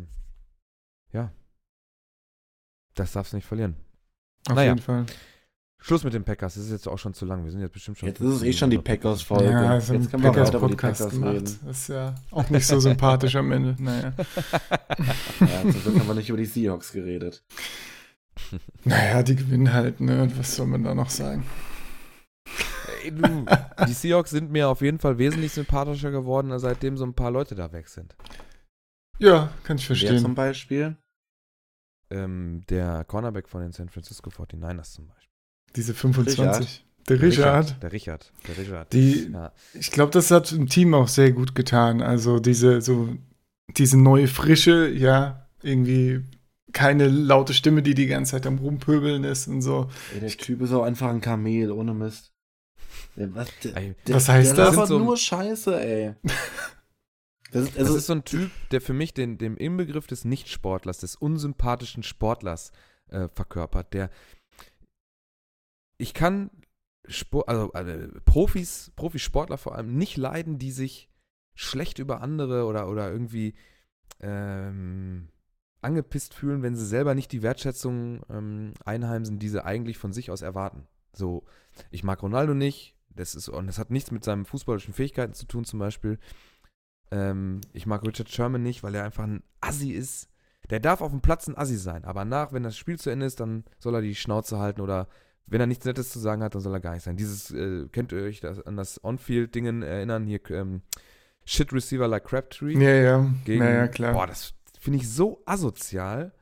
Speaker 2: ja. Das darfst du nicht verlieren.
Speaker 3: Auf naja. jeden Fall.
Speaker 2: Schluss mit den Packers. Das ist jetzt auch schon zu lang. Wir sind jetzt bestimmt schon.
Speaker 1: Jetzt ist es eh schon die Packers-Folge.
Speaker 3: Ja, jetzt können Packers wir weiter über die Packers gemacht. reden. Das ist ja auch nicht so sympathisch am Ende. Naja.
Speaker 1: ja, zum Glück haben wir nicht über die Seahawks geredet.
Speaker 3: Naja, die gewinnen halt, ne? Was soll man da noch sagen?
Speaker 2: Ey, du, die Seahawks sind mir auf jeden Fall wesentlich sympathischer geworden, seitdem so ein paar Leute da weg sind.
Speaker 3: Ja, kann ich verstehen. Wer
Speaker 1: zum Beispiel?
Speaker 2: Ähm, der Cornerback von den San Francisco 49ers zum Beispiel.
Speaker 3: Diese 25. Richard. Der Richard.
Speaker 2: Der Richard. Der Richard.
Speaker 3: Die, ja. Ich glaube, das hat im Team auch sehr gut getan. Also diese, so, diese neue Frische, ja. irgendwie keine laute Stimme, die die ganze Zeit am Rumpöbeln ist und so.
Speaker 1: Ey, der Typ ist auch einfach ein Kamel, ohne Mist.
Speaker 3: Was, der, was heißt
Speaker 1: der
Speaker 3: das?
Speaker 1: Das ist so nur Scheiße, ey.
Speaker 2: Das ist, also das ist so ein Typ, der für mich den, den Inbegriff des Nichtsportlers, des unsympathischen Sportlers äh, verkörpert. Der ich kann Sport, also, also Profis, Profisportler vor allem nicht leiden, die sich schlecht über andere oder, oder irgendwie ähm, angepisst fühlen, wenn sie selber nicht die Wertschätzung ähm, einheimsen, die sie eigentlich von sich aus erwarten. So, ich mag Ronaldo nicht, das ist, und das hat nichts mit seinen fußballischen Fähigkeiten zu tun, zum Beispiel. Ähm, ich mag Richard Sherman nicht, weil er einfach ein Assi ist. Der darf auf dem Platz ein Assi sein, aber nach, wenn das Spiel zu Ende ist, dann soll er die Schnauze halten oder wenn er nichts Nettes zu sagen hat, dann soll er gar nicht sein. Dieses, äh, kennt ihr euch das, an das On-Field-Dingen erinnern? Hier, ähm, Shit Receiver like Crabtree.
Speaker 3: Ja, ja.
Speaker 2: Gegen,
Speaker 3: ja, ja, klar.
Speaker 2: Boah, das finde ich so asozial.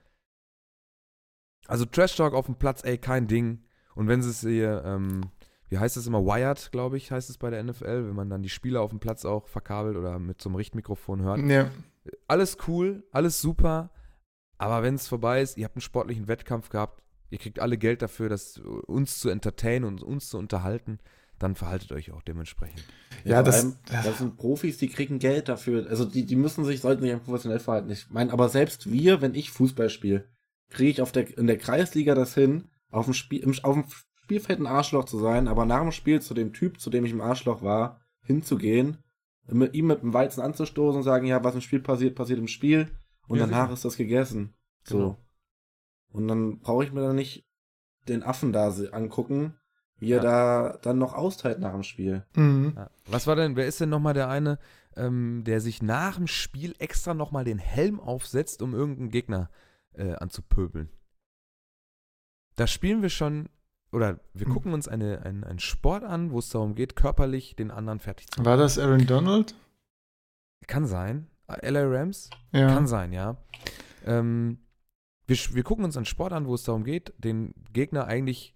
Speaker 2: Also Trash Talk auf dem Platz, ey, kein Ding. Und wenn sie es hier, ähm, wie heißt es immer, Wired, glaube ich, heißt es bei der NFL, wenn man dann die Spieler auf dem Platz auch verkabelt oder mit so einem Richtmikrofon hört.
Speaker 3: Ja.
Speaker 2: Alles cool, alles super, aber wenn es vorbei ist, ihr habt einen sportlichen Wettkampf gehabt, ihr kriegt alle Geld dafür, das uns zu entertainen und uns zu unterhalten, dann verhaltet euch auch dementsprechend.
Speaker 1: Ja, ja das, allem, das sind Profis, die kriegen Geld dafür. Also die, die müssen sich, sollten sich professionell verhalten. Ich meine, aber selbst wir, wenn ich Fußball spiele, kriege ich auf der, in der Kreisliga das hin, auf dem Spiel, im, auf dem Spielfeld ein Arschloch zu sein, aber nach dem Spiel zu dem Typ, zu dem ich im Arschloch war, hinzugehen, mit ihm mit dem Weizen anzustoßen und sagen, ja, was im Spiel passiert, passiert im Spiel und ja, danach sicher. ist das gegessen. So. Genau. Und dann brauche ich mir dann nicht den Affen da angucken, wie er da dann noch austeilt nach dem Spiel.
Speaker 2: Mhm. Ja. Was war denn, wer ist denn nochmal der eine, ähm, der sich nach dem Spiel extra nochmal den Helm aufsetzt, um irgendeinen Gegner äh, anzupöbeln? Da spielen wir schon oder wir hm. gucken uns eine, ein, einen Sport an, wo es darum geht, körperlich den anderen fertig zu
Speaker 3: machen. War das Aaron Donald?
Speaker 2: Kann sein. LA Rams?
Speaker 3: Ja.
Speaker 2: Kann sein, ja. Ähm, wir, wir gucken uns einen Sport an, wo es darum geht, den Gegner eigentlich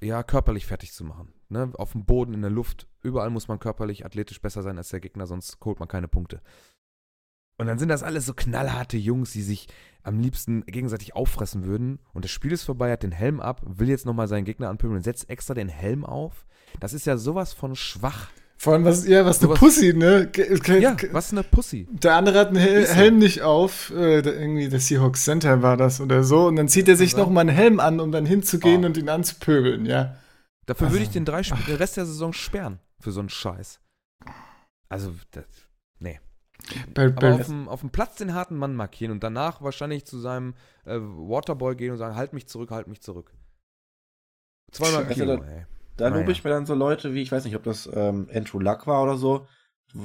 Speaker 2: ja, körperlich fertig zu machen. Ne? Auf dem Boden, in der Luft, überall muss man körperlich, athletisch besser sein als der Gegner, sonst holt man keine Punkte. Und dann sind das alles so knallharte Jungs, die sich am liebsten gegenseitig auffressen würden. Und das Spiel ist vorbei, hat den Helm ab, will jetzt nochmal seinen Gegner anpöbeln und setzt extra den Helm auf. Das ist ja sowas von schwach.
Speaker 3: Vor allem, was, ja, was eine Pussy, ne?
Speaker 2: Ja, was eine Pussy.
Speaker 3: Der andere hat einen Hel Helm nicht auf, äh, irgendwie der Seahawks Center war das oder so, und dann zieht er sich nochmal einen Helm an, um dann hinzugehen oh. und ihn anzupöbeln, ja.
Speaker 2: Dafür also, würde ich den, drei den Rest der Saison sperren, für so einen Scheiß. Also, das, nee. Bei, bei auf, dem, auf dem Platz den harten Mann markieren und danach wahrscheinlich zu seinem äh, Waterboy gehen und sagen, halt mich zurück, halt mich zurück. Zweimal
Speaker 1: also Kilo, ey. Da lobe ich mir dann so Leute wie, ich weiß nicht, ob das ähm, Andrew Luck war oder so.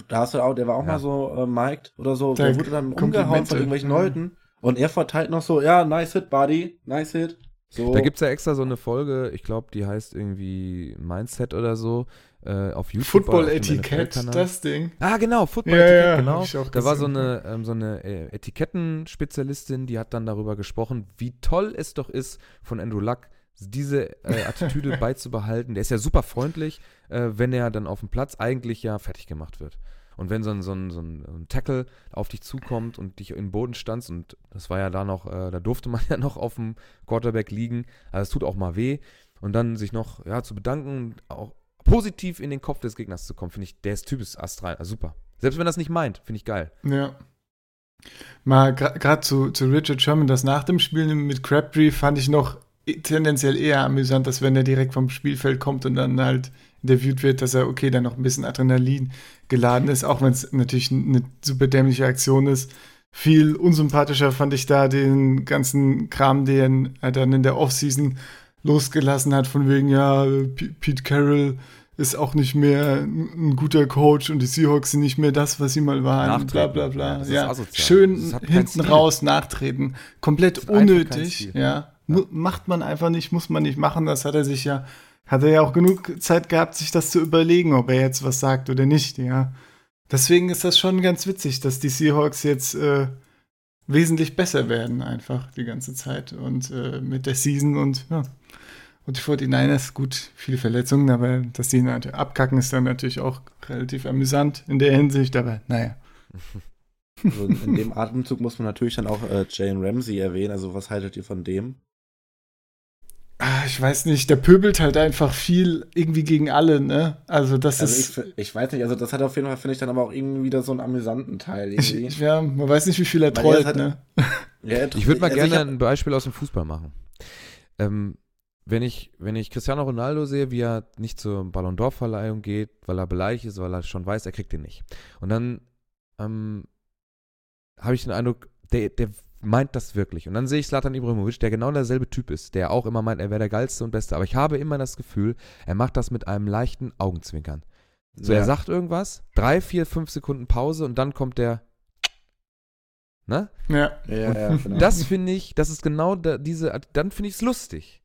Speaker 1: Da hast du auch, der war auch ja. mal so äh, mic'd oder so. Der, der wurde dann umgehauen von irgendwelchen mhm. Leuten. Und er verteilt noch so, ja, nice hit, buddy, nice hit. So.
Speaker 2: Da gibt es ja extra so eine Folge, ich glaube, die heißt irgendwie Mindset oder so, äh, auf YouTube.
Speaker 3: Football-Etikett, das Ding.
Speaker 2: Ah, genau, Football-Etikett, ja, genau. Da war so eine, ähm, so eine äh, Etikettenspezialistin, die hat dann darüber gesprochen, wie toll es doch ist, von Andrew Luck diese äh, Attitüde beizubehalten. Der ist ja super freundlich, äh, wenn er dann auf dem Platz eigentlich ja fertig gemacht wird. Und wenn so ein, so, ein, so ein Tackle auf dich zukommt und dich im Boden standst, und das war ja da noch, äh, da durfte man ja noch auf dem Quarterback liegen, also es tut auch mal weh. Und dann sich noch ja, zu bedanken, auch positiv in den Kopf des Gegners zu kommen, finde ich, der ist typisch astral, also super. Selbst wenn er das nicht meint, finde ich geil.
Speaker 3: Ja. Mal gerade zu, zu Richard Sherman, das nach dem Spiel mit Crabtree fand ich noch tendenziell eher amüsant, als wenn er direkt vom Spielfeld kommt und dann halt interviewt wird, dass er, okay, dann noch ein bisschen Adrenalin geladen ist, auch wenn es natürlich eine super dämliche Aktion ist. Viel unsympathischer fand ich da den ganzen Kram, den er dann in der Offseason losgelassen hat, von wegen, ja, Pete Carroll ist auch nicht mehr ein guter Coach und die Seahawks sind nicht mehr das, was sie mal waren. Bla bla bla. Ja, ja. Schön hinten raus nachtreten. Komplett unnötig. Ja. Ja. Macht man einfach nicht, muss man nicht machen. Das hat er sich ja hat er ja auch genug Zeit gehabt, sich das zu überlegen, ob er jetzt was sagt oder nicht, ja. Deswegen ist das schon ganz witzig, dass die Seahawks jetzt äh, wesentlich besser werden, einfach die ganze Zeit und äh, mit der Season und ja. Und die 49ers, gut, viele Verletzungen, aber dass die abkacken, ist dann natürlich auch relativ amüsant in der Hinsicht, aber naja.
Speaker 1: Also in dem Atemzug muss man natürlich dann auch äh, Jane Ramsey erwähnen. Also was haltet ihr von dem?
Speaker 3: Ah, ich weiß nicht, der pöbelt halt einfach viel irgendwie gegen alle, ne? Also das
Speaker 1: also ist. Ich, ich, weiß nicht, also das hat auf jeden Fall, finde ich, dann aber auch irgendwie wieder so einen amüsanten Teil. Irgendwie.
Speaker 3: Ich, ja, man weiß nicht, wie viel er trollt, halt, ne?
Speaker 2: Ja, ich würde mal also gerne ein Beispiel aus dem Fußball machen. Ähm, wenn ich, wenn ich Cristiano Ronaldo sehe, wie er nicht zur Ballon d'Or-Verleihung geht, weil er beleidigt ist, weil er schon weiß, er kriegt den nicht. Und dann ähm, habe ich den Eindruck, der, der meint das wirklich. Und dann sehe ich Slatan Ibrahimovic, der genau derselbe Typ ist, der auch immer meint, er wäre der geilste und beste. Aber ich habe immer das Gefühl, er macht das mit einem leichten Augenzwinkern. So, ja. er sagt irgendwas, drei, vier, fünf Sekunden Pause und dann kommt der. Ne?
Speaker 3: Ja.
Speaker 1: ja, ja
Speaker 2: genau. Das finde ich, das ist genau da, diese, dann finde ich es lustig.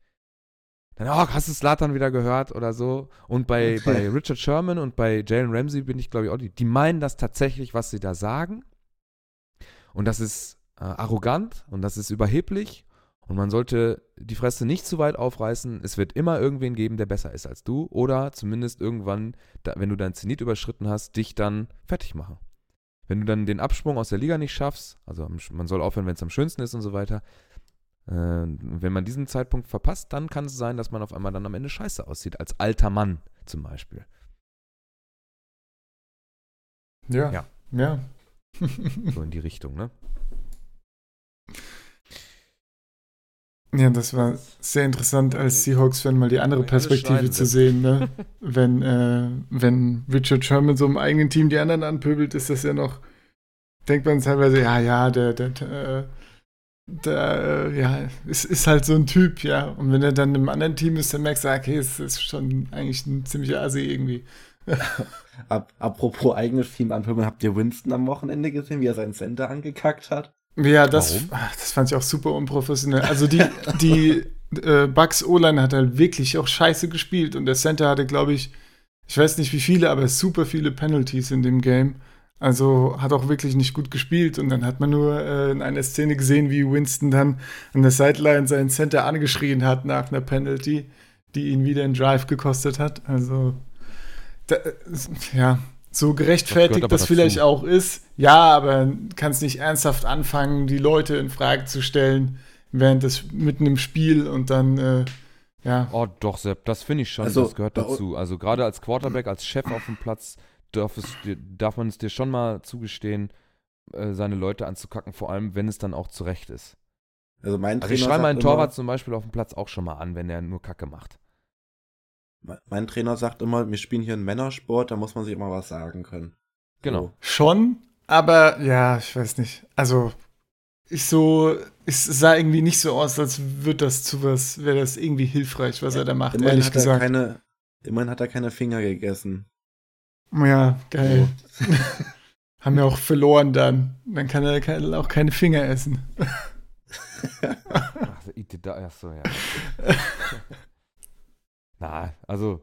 Speaker 2: Dann, oh, hast du Slatan wieder gehört oder so? Und bei, bei Richard Sherman und bei Jalen Ramsey bin ich, glaube ich, auch die, die meinen das tatsächlich, was sie da sagen. Und das ist äh, arrogant und das ist überheblich und man sollte die Fresse nicht zu weit aufreißen. Es wird immer irgendwen geben, der besser ist als du oder zumindest irgendwann, da, wenn du dein Zenit überschritten hast, dich dann fertig machen. Wenn du dann den Absprung aus der Liga nicht schaffst, also man soll aufhören, wenn es am schönsten ist und so weiter, äh, wenn man diesen Zeitpunkt verpasst, dann kann es sein, dass man auf einmal dann am Ende scheiße aussieht, als alter Mann zum Beispiel.
Speaker 3: Ja. Ja. ja.
Speaker 2: so in die Richtung, ne?
Speaker 3: Ja, das war sehr interessant, als Seahawks-Fan mal die andere Perspektive zu sehen. Ne? wenn, äh, wenn Richard Sherman so im eigenen Team die anderen anpöbelt, ist das ja noch, denkt man teilweise, ja, ja, der, der, der, der äh, ja, ist, ist halt so ein Typ, ja. Und wenn er dann im anderen Team ist, dann merkst du, okay, es ist schon eigentlich ein ziemlicher Assi irgendwie.
Speaker 1: Apropos eigenes Team anpöbeln, habt ihr Winston am Wochenende gesehen, wie er seinen Center angekackt hat?
Speaker 3: Ja, das, das fand ich auch super unprofessionell. Also die, die äh, Bucks O-Line hat halt wirklich auch scheiße gespielt und der Center hatte, glaube ich, ich weiß nicht wie viele, aber super viele Penalties in dem Game. Also hat auch wirklich nicht gut gespielt und dann hat man nur äh, in einer Szene gesehen, wie Winston dann an der Sideline seinen Center angeschrien hat nach einer Penalty, die ihn wieder einen Drive gekostet hat. Also da, äh, ja, so gerechtfertigt das, das vielleicht auch ist, ja, aber kannst nicht ernsthaft anfangen, die Leute in Frage zu stellen, während des mitten im Spiel und dann äh, ja.
Speaker 2: Oh, doch, Sepp, das finde ich schon, also, das gehört dazu. Also gerade als Quarterback, als Chef auf dem Platz darf, es, darf man es dir schon mal zugestehen, äh, seine Leute anzukacken, vor allem wenn es dann auch zurecht ist. Also mein also ich schreibe meinen Torwart zum Beispiel auf dem Platz auch schon mal an, wenn er nur Kacke macht.
Speaker 1: Mein Trainer sagt immer, wir spielen hier einen Männersport, da muss man sich immer was sagen können.
Speaker 2: Genau. So.
Speaker 3: Schon, aber ja, ich weiß nicht. Also, ich so, es sah irgendwie nicht so aus, als würde das zu was, wäre das irgendwie hilfreich, was ja, er da macht,
Speaker 1: ehrlich hat gesagt. keine, immerhin hat er keine Finger gegessen.
Speaker 3: Ja, geil. So. Haben wir auch verloren dann. Dann kann er auch keine Finger essen.
Speaker 2: Ach, so, ja. Na, also,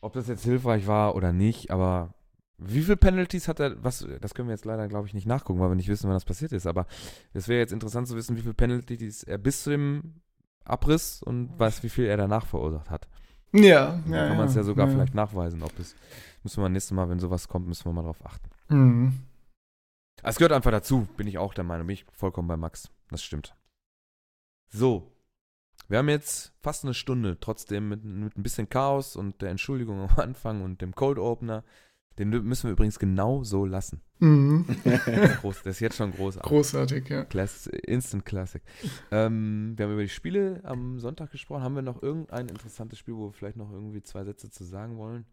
Speaker 2: ob das jetzt hilfreich war oder nicht, aber wie viele Penalties hat er, was, das können wir jetzt leider, glaube ich, nicht nachgucken, weil wir nicht wissen, wann das passiert ist, aber es wäre jetzt interessant zu wissen, wie viele Penalties er bis zu dem Abriss und weiß, wie viel er danach verursacht hat.
Speaker 3: Ja,
Speaker 2: Dann ja. Kann man es ja sogar ja. vielleicht nachweisen, ob es, müssen wir nächstes Mal, wenn sowas kommt, müssen wir mal drauf achten.
Speaker 3: Mhm.
Speaker 2: Es gehört einfach dazu, bin ich auch der Meinung, bin ich vollkommen bei Max. Das stimmt. So, wir haben jetzt fast eine Stunde, trotzdem mit, mit ein bisschen Chaos und der Entschuldigung am Anfang und dem Cold Opener. Den müssen wir übrigens genau so lassen.
Speaker 3: Mhm.
Speaker 2: Groß, das ist jetzt schon großartig.
Speaker 3: Großartig, ja.
Speaker 2: Class, Instant Classic. Ähm, wir haben über die Spiele am Sonntag gesprochen. Haben wir noch irgendein interessantes Spiel, wo wir vielleicht noch irgendwie zwei Sätze zu sagen wollen?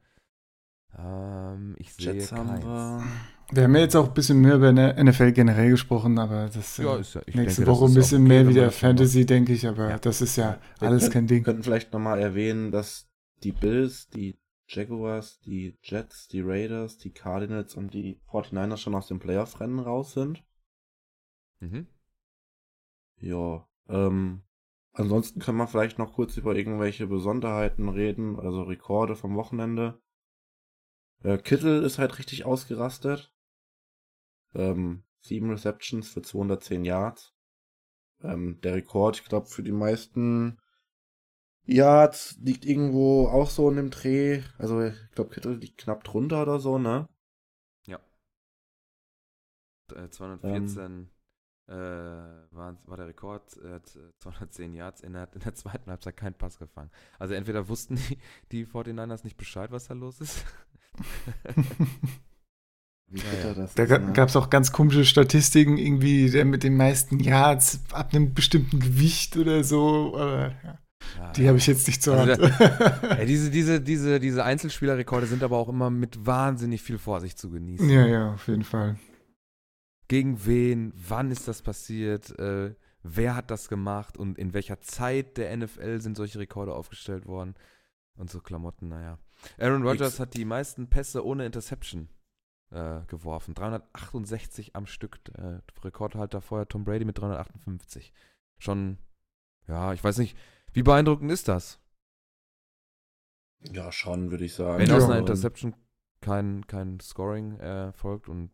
Speaker 2: Ähm, ich sehe Jets keins. Haben wir.
Speaker 3: wir haben ja jetzt auch ein bisschen mehr über NFL generell gesprochen, aber das ja, ist ja, nächste denke, Woche ein bisschen okay, mehr wieder Fantasy, denke ich, aber ja. das ist ja alles
Speaker 1: wir
Speaker 3: kein Ding.
Speaker 1: Wir könnten vielleicht nochmal erwähnen, dass die Bills, die Jaguars, die Jets, die Raiders, die Cardinals und die 49ers schon aus dem Playoff-Rennen raus sind.
Speaker 2: Mhm.
Speaker 1: Ja, ähm, ansonsten können wir vielleicht noch kurz über irgendwelche Besonderheiten reden, also Rekorde vom Wochenende. Äh, Kittel ist halt richtig ausgerastet. Ähm, sieben Receptions für 210 Yards. Ähm, der Rekord, ich glaube, für die meisten Yards liegt irgendwo auch so in dem Dreh. Also, ich glaube, Kittel liegt knapp drunter oder so, ne?
Speaker 2: Ja. Äh, 214 ähm, äh, war, war der Rekord. Er hat 210 äh, Yards. Er hat in der zweiten Halbzeit keinen Pass gefangen. Also entweder wussten die, die 49ers nicht Bescheid, was da los ist.
Speaker 3: Wie bitter das Da ne? gab es auch ganz komische Statistiken, irgendwie der mit den meisten Yards ab einem bestimmten Gewicht oder so. Aber, ja. Ja, die habe ich jetzt nicht zur also
Speaker 2: Hand. ja, diese, diese, diese, diese Einzelspielerrekorde sind aber auch immer mit wahnsinnig viel Vorsicht zu genießen.
Speaker 3: Ja, ja, auf jeden Fall.
Speaker 2: Gegen wen, wann ist das passiert, äh, wer hat das gemacht und in welcher Zeit der NFL sind solche Rekorde aufgestellt worden und so Klamotten, naja. Aaron Rodgers hat die meisten Pässe ohne Interception äh, geworfen. 368 am Stück. Äh, Rekordhalter vorher Tom Brady mit 358. Schon, ja, ich weiß nicht, wie beeindruckend ist das?
Speaker 1: Ja, schon, würde ich sagen.
Speaker 2: Wenn aus einer Interception kein, kein Scoring erfolgt und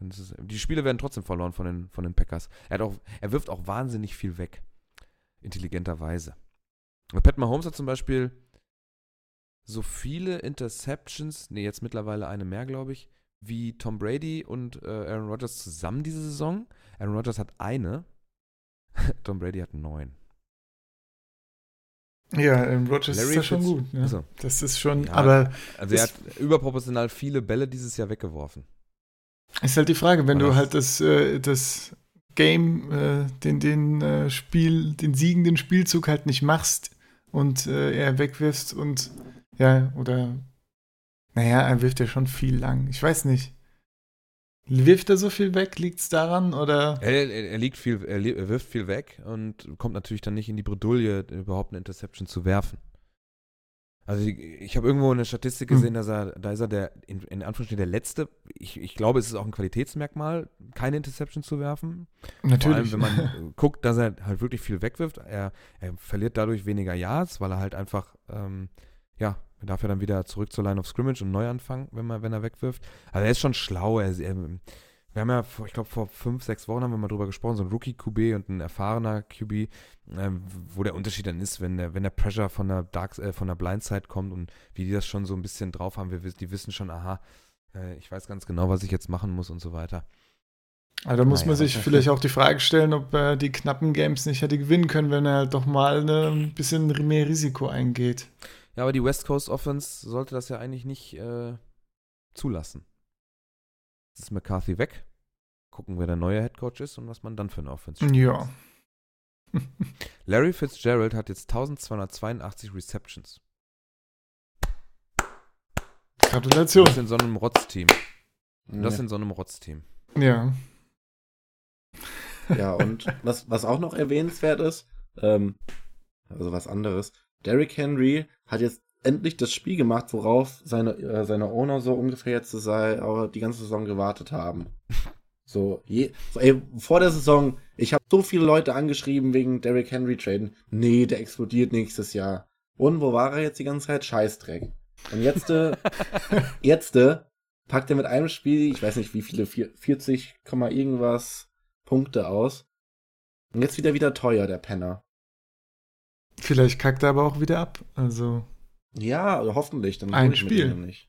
Speaker 2: ist, die Spiele werden trotzdem verloren von den, von den Packers. Er, auch, er wirft auch wahnsinnig viel weg. Intelligenterweise. Pat Mahomes hat zum Beispiel so viele Interceptions, nee, jetzt mittlerweile eine mehr, glaube ich, wie Tom Brady und äh, Aaron Rodgers zusammen diese Saison. Aaron Rodgers hat eine, Tom Brady hat neun.
Speaker 3: Ja, Aaron Rodgers Larry ist ja schon gut. Ne? Also, das ist schon, ja, aber.
Speaker 2: Also er hat überproportional viele Bälle dieses Jahr weggeworfen.
Speaker 3: Ist halt die Frage, wenn du halt das, äh, das Game, äh, den, den äh, Spiel, den siegenden Spielzug halt nicht machst und äh, er wegwirfst und ja, oder naja, er wirft ja schon viel lang. Ich weiß nicht. Wirft er so viel weg? Liegt es daran? Oder?
Speaker 2: Er, er, er, liegt viel, er, er, wirft viel weg und kommt natürlich dann nicht in die Bredouille, überhaupt eine Interception zu werfen. Also ich, ich habe irgendwo eine Statistik hm. gesehen, hm. dass er, da ist er der, in, in Anführungsstrichen der Letzte. Ich, ich glaube, es ist auch ein Qualitätsmerkmal, keine Interception zu werfen.
Speaker 3: Natürlich.
Speaker 2: Vor allem, wenn man guckt, dass er halt wirklich viel wegwirft. Er, er verliert dadurch weniger Yards, weil er halt einfach, ähm, ja, er darf ja dann wieder zurück zur Line of Scrimmage und neu anfangen, wenn, man, wenn er wegwirft. Also er ist schon schlau. Er, er, wir haben ja, ich glaube, vor fünf, sechs Wochen haben wir mal drüber gesprochen, so ein Rookie-QB und ein erfahrener QB, ähm, wo der Unterschied dann ist, wenn der, wenn der Pressure von der Dark, äh, von der Blindside kommt und wie die das schon so ein bisschen drauf haben. Wir, die wissen schon, aha, äh, ich weiß ganz genau, was ich jetzt machen muss und so weiter.
Speaker 3: Also da muss naja, man sich vielleicht auch die Frage stellen, ob er die knappen Games nicht hätte gewinnen können, wenn er halt doch mal ne, ein bisschen mehr Risiko eingeht.
Speaker 2: Ja, aber die West Coast Offense sollte das ja eigentlich nicht äh, zulassen. Jetzt ist McCarthy weg. Gucken, wer der neue Head Coach ist und was man dann für eine Offense
Speaker 3: spielt. Ja.
Speaker 2: Larry Fitzgerald hat jetzt 1282 Receptions.
Speaker 3: Gratulation.
Speaker 2: Das in so einem Rotzteam. Das ja. in so einem Rotzteam.
Speaker 3: Ja.
Speaker 1: Ja, und was, was auch noch erwähnenswert ist, ähm, also was anderes, Derrick Henry hat jetzt endlich das Spiel gemacht, worauf seine, äh, seine Owner so ungefähr jetzt sei, auch die ganze Saison gewartet haben. So, je, so ey, vor der Saison, ich habe so viele Leute angeschrieben wegen Derrick Henry traden. Nee, der explodiert nächstes Jahr. Und wo war er jetzt die ganze Zeit? Scheißdreck. Und jetzt, äh, jetzt äh, packt er mit einem Spiel, ich weiß nicht wie viele, 40, irgendwas Punkte aus. Und jetzt wieder wieder teuer, der Penner.
Speaker 3: Vielleicht kackt er aber auch wieder ab. Also.
Speaker 1: Ja, hoffentlich.
Speaker 3: Dann ein Spiel. Nicht.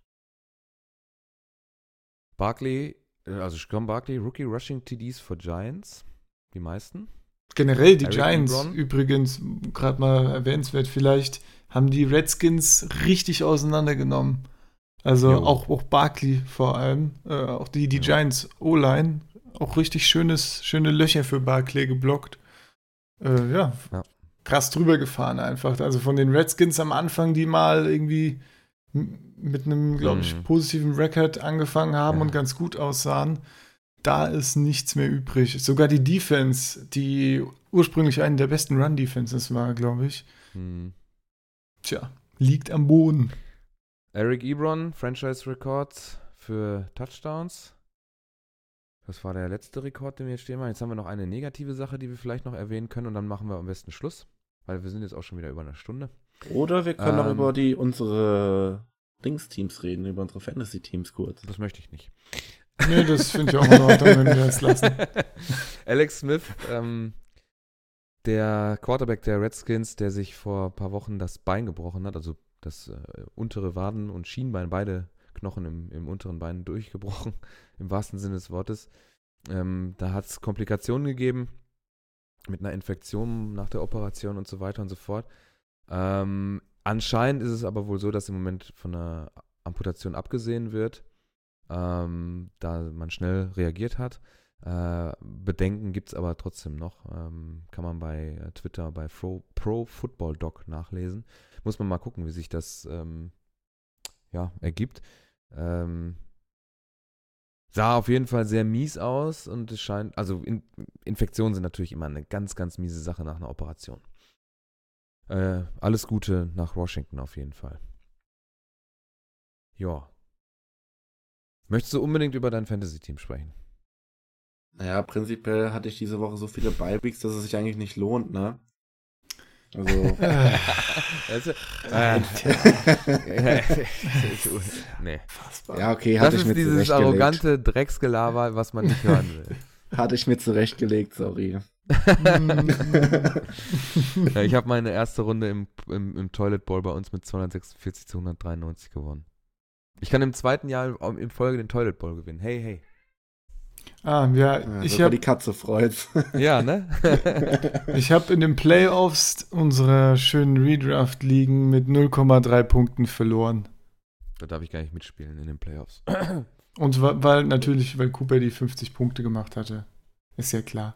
Speaker 2: Barkley, äh, also Scrum Barkley, Rookie Rushing TDs for Giants. Die meisten.
Speaker 3: Generell die Eric Giants Ebron. übrigens, gerade mal erwähnenswert, vielleicht haben die Redskins richtig auseinandergenommen. Also auch, auch Barkley vor allem, äh, auch die, die Giants O-Line, auch richtig schönes, schöne Löcher für Barkley geblockt. Äh, ja. ja krass drüber gefahren einfach. Also von den Redskins am Anfang, die mal irgendwie mit einem, glaube ich, mhm. positiven Record angefangen haben ja. und ganz gut aussahen, da ist nichts mehr übrig. Sogar die Defense, die ursprünglich eine der besten Run-Defenses war, glaube ich. Mhm. Tja, liegt am Boden.
Speaker 2: Eric Ebron, Franchise-Rekord für Touchdowns. Das war der letzte Rekord, den wir jetzt stehen haben. Jetzt haben wir noch eine negative Sache, die wir vielleicht noch erwähnen können und dann machen wir am besten Schluss. Weil wir sind jetzt auch schon wieder über eine Stunde.
Speaker 1: Oder wir können ähm, auch über die unsere Dings-Teams reden, über unsere Fantasy-Teams kurz.
Speaker 2: Das möchte ich nicht.
Speaker 3: Nee, das finde ich auch in Ordnung, wenn wir das lassen.
Speaker 2: Alex Smith, ähm, der Quarterback der Redskins, der sich vor ein paar Wochen das Bein gebrochen hat, also das äh, untere Waden- und Schienbein, beide Knochen im, im unteren Bein durchgebrochen, im wahrsten Sinne des Wortes. Ähm, da hat es Komplikationen gegeben mit einer Infektion nach der Operation und so weiter und so fort. Ähm, anscheinend ist es aber wohl so, dass im Moment von einer Amputation abgesehen wird, ähm, da man schnell reagiert hat. Äh, Bedenken gibt es aber trotzdem noch. Ähm, kann man bei äh, Twitter bei Pro, Pro, Football Doc nachlesen. Muss man mal gucken, wie sich das ähm, ja, ergibt. Ähm, sah auf jeden Fall sehr mies aus und es scheint, also in, Infektionen sind natürlich immer eine ganz, ganz miese Sache nach einer Operation. Äh, alles Gute nach Washington auf jeden Fall. Ja. Möchtest du unbedingt über dein Fantasy-Team sprechen?
Speaker 1: Naja, prinzipiell hatte ich diese Woche so viele Bye-Weeks, dass es sich eigentlich nicht lohnt, ne? Also. also
Speaker 2: äh, nee.
Speaker 1: Ja, okay, hatte
Speaker 2: das
Speaker 1: ich mir
Speaker 2: ist dieses arrogante Drecksgelaber, was man nicht hören will.
Speaker 1: Hatte ich mir zurechtgelegt, sorry.
Speaker 2: ja, ich habe meine erste Runde im, im, im Toilet Bowl bei uns mit 246 zu 193 gewonnen. Ich kann im zweiten Jahr in Folge den Toilet Bowl gewinnen. Hey, hey.
Speaker 3: Ah, ja, ja ich habe
Speaker 1: die Katze freut.
Speaker 2: Ja, ne?
Speaker 3: ich habe in den Playoffs unsere schönen Redraft liegen mit 0,3 Punkten verloren.
Speaker 2: Da darf ich gar nicht mitspielen in den Playoffs.
Speaker 3: Und weil natürlich, weil Cooper die 50 Punkte gemacht hatte. Ist ja klar.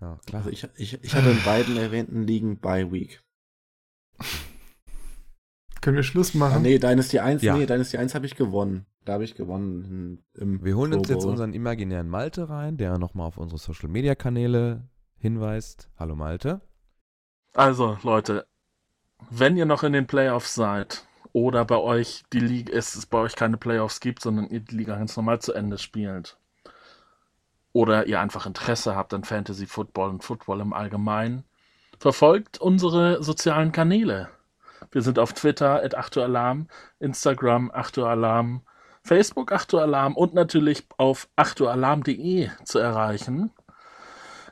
Speaker 1: Ja, klar. Also ich, ich, ich hatte in beiden erwähnten Ligen bei Week.
Speaker 3: Können wir Schluss machen? Ah,
Speaker 1: nee, Dynasty 1, ja. nee, Dynasty 1 habe ich gewonnen. Da habe ich gewonnen.
Speaker 2: Im wir holen uns jetzt unseren imaginären Malte rein, der nochmal auf unsere Social Media Kanäle hinweist. Hallo Malte.
Speaker 4: Also, Leute, wenn ihr noch in den Playoffs seid oder bei euch die Liga ist, es bei euch keine Playoffs gibt, sondern ihr die Liga ganz normal zu Ende spielt, oder ihr einfach Interesse habt an Fantasy Football und Football im Allgemeinen, verfolgt unsere sozialen Kanäle. Wir sind auf Twitter at Achtualarm, Instagram Achtualarm, Facebook Achtualarm und natürlich auf achtualarm.de zu erreichen.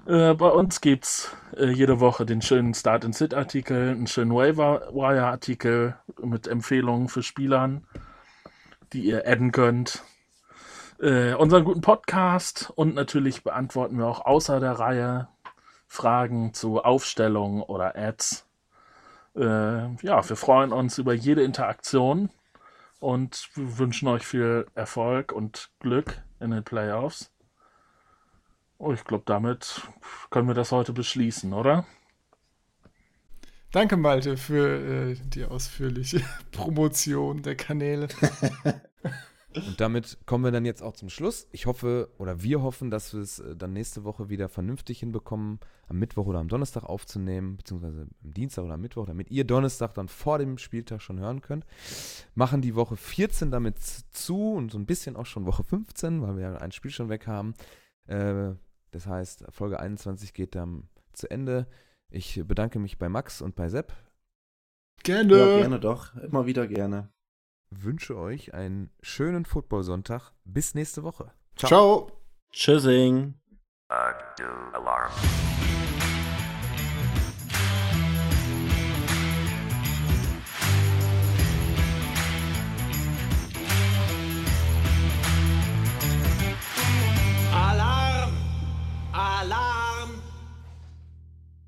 Speaker 4: Äh, bei uns gibt es äh, jede Woche den schönen Start-and-Sit-Artikel, einen schönen Waiver-Wire-Artikel mit Empfehlungen für Spielern, die ihr adden könnt. Äh, unseren guten Podcast und natürlich beantworten wir auch außer der Reihe Fragen zu Aufstellungen oder Ads. Äh, ja, wir freuen uns über jede Interaktion und wünschen euch viel Erfolg und Glück in den Playoffs. Oh, ich glaube, damit können wir das heute beschließen, oder?
Speaker 3: Danke, Malte, für äh, die ausführliche Promotion der Kanäle.
Speaker 2: Und damit kommen wir dann jetzt auch zum Schluss. Ich hoffe oder wir hoffen, dass wir es äh, dann nächste Woche wieder vernünftig hinbekommen, am Mittwoch oder am Donnerstag aufzunehmen, beziehungsweise am Dienstag oder am Mittwoch, damit ihr Donnerstag dann vor dem Spieltag schon hören könnt. Machen die Woche 14 damit zu und so ein bisschen auch schon Woche 15, weil wir ja ein Spiel schon weg haben. Äh, das heißt, Folge 21 geht dann zu Ende. Ich bedanke mich bei Max und bei Sepp.
Speaker 1: Gerne. Ja, gerne doch. Immer wieder gerne
Speaker 2: wünsche euch einen schönen Football-Sonntag. Bis nächste Woche.
Speaker 1: Ciao. Ciao. Tschüssing.
Speaker 5: Alarm! Alarm!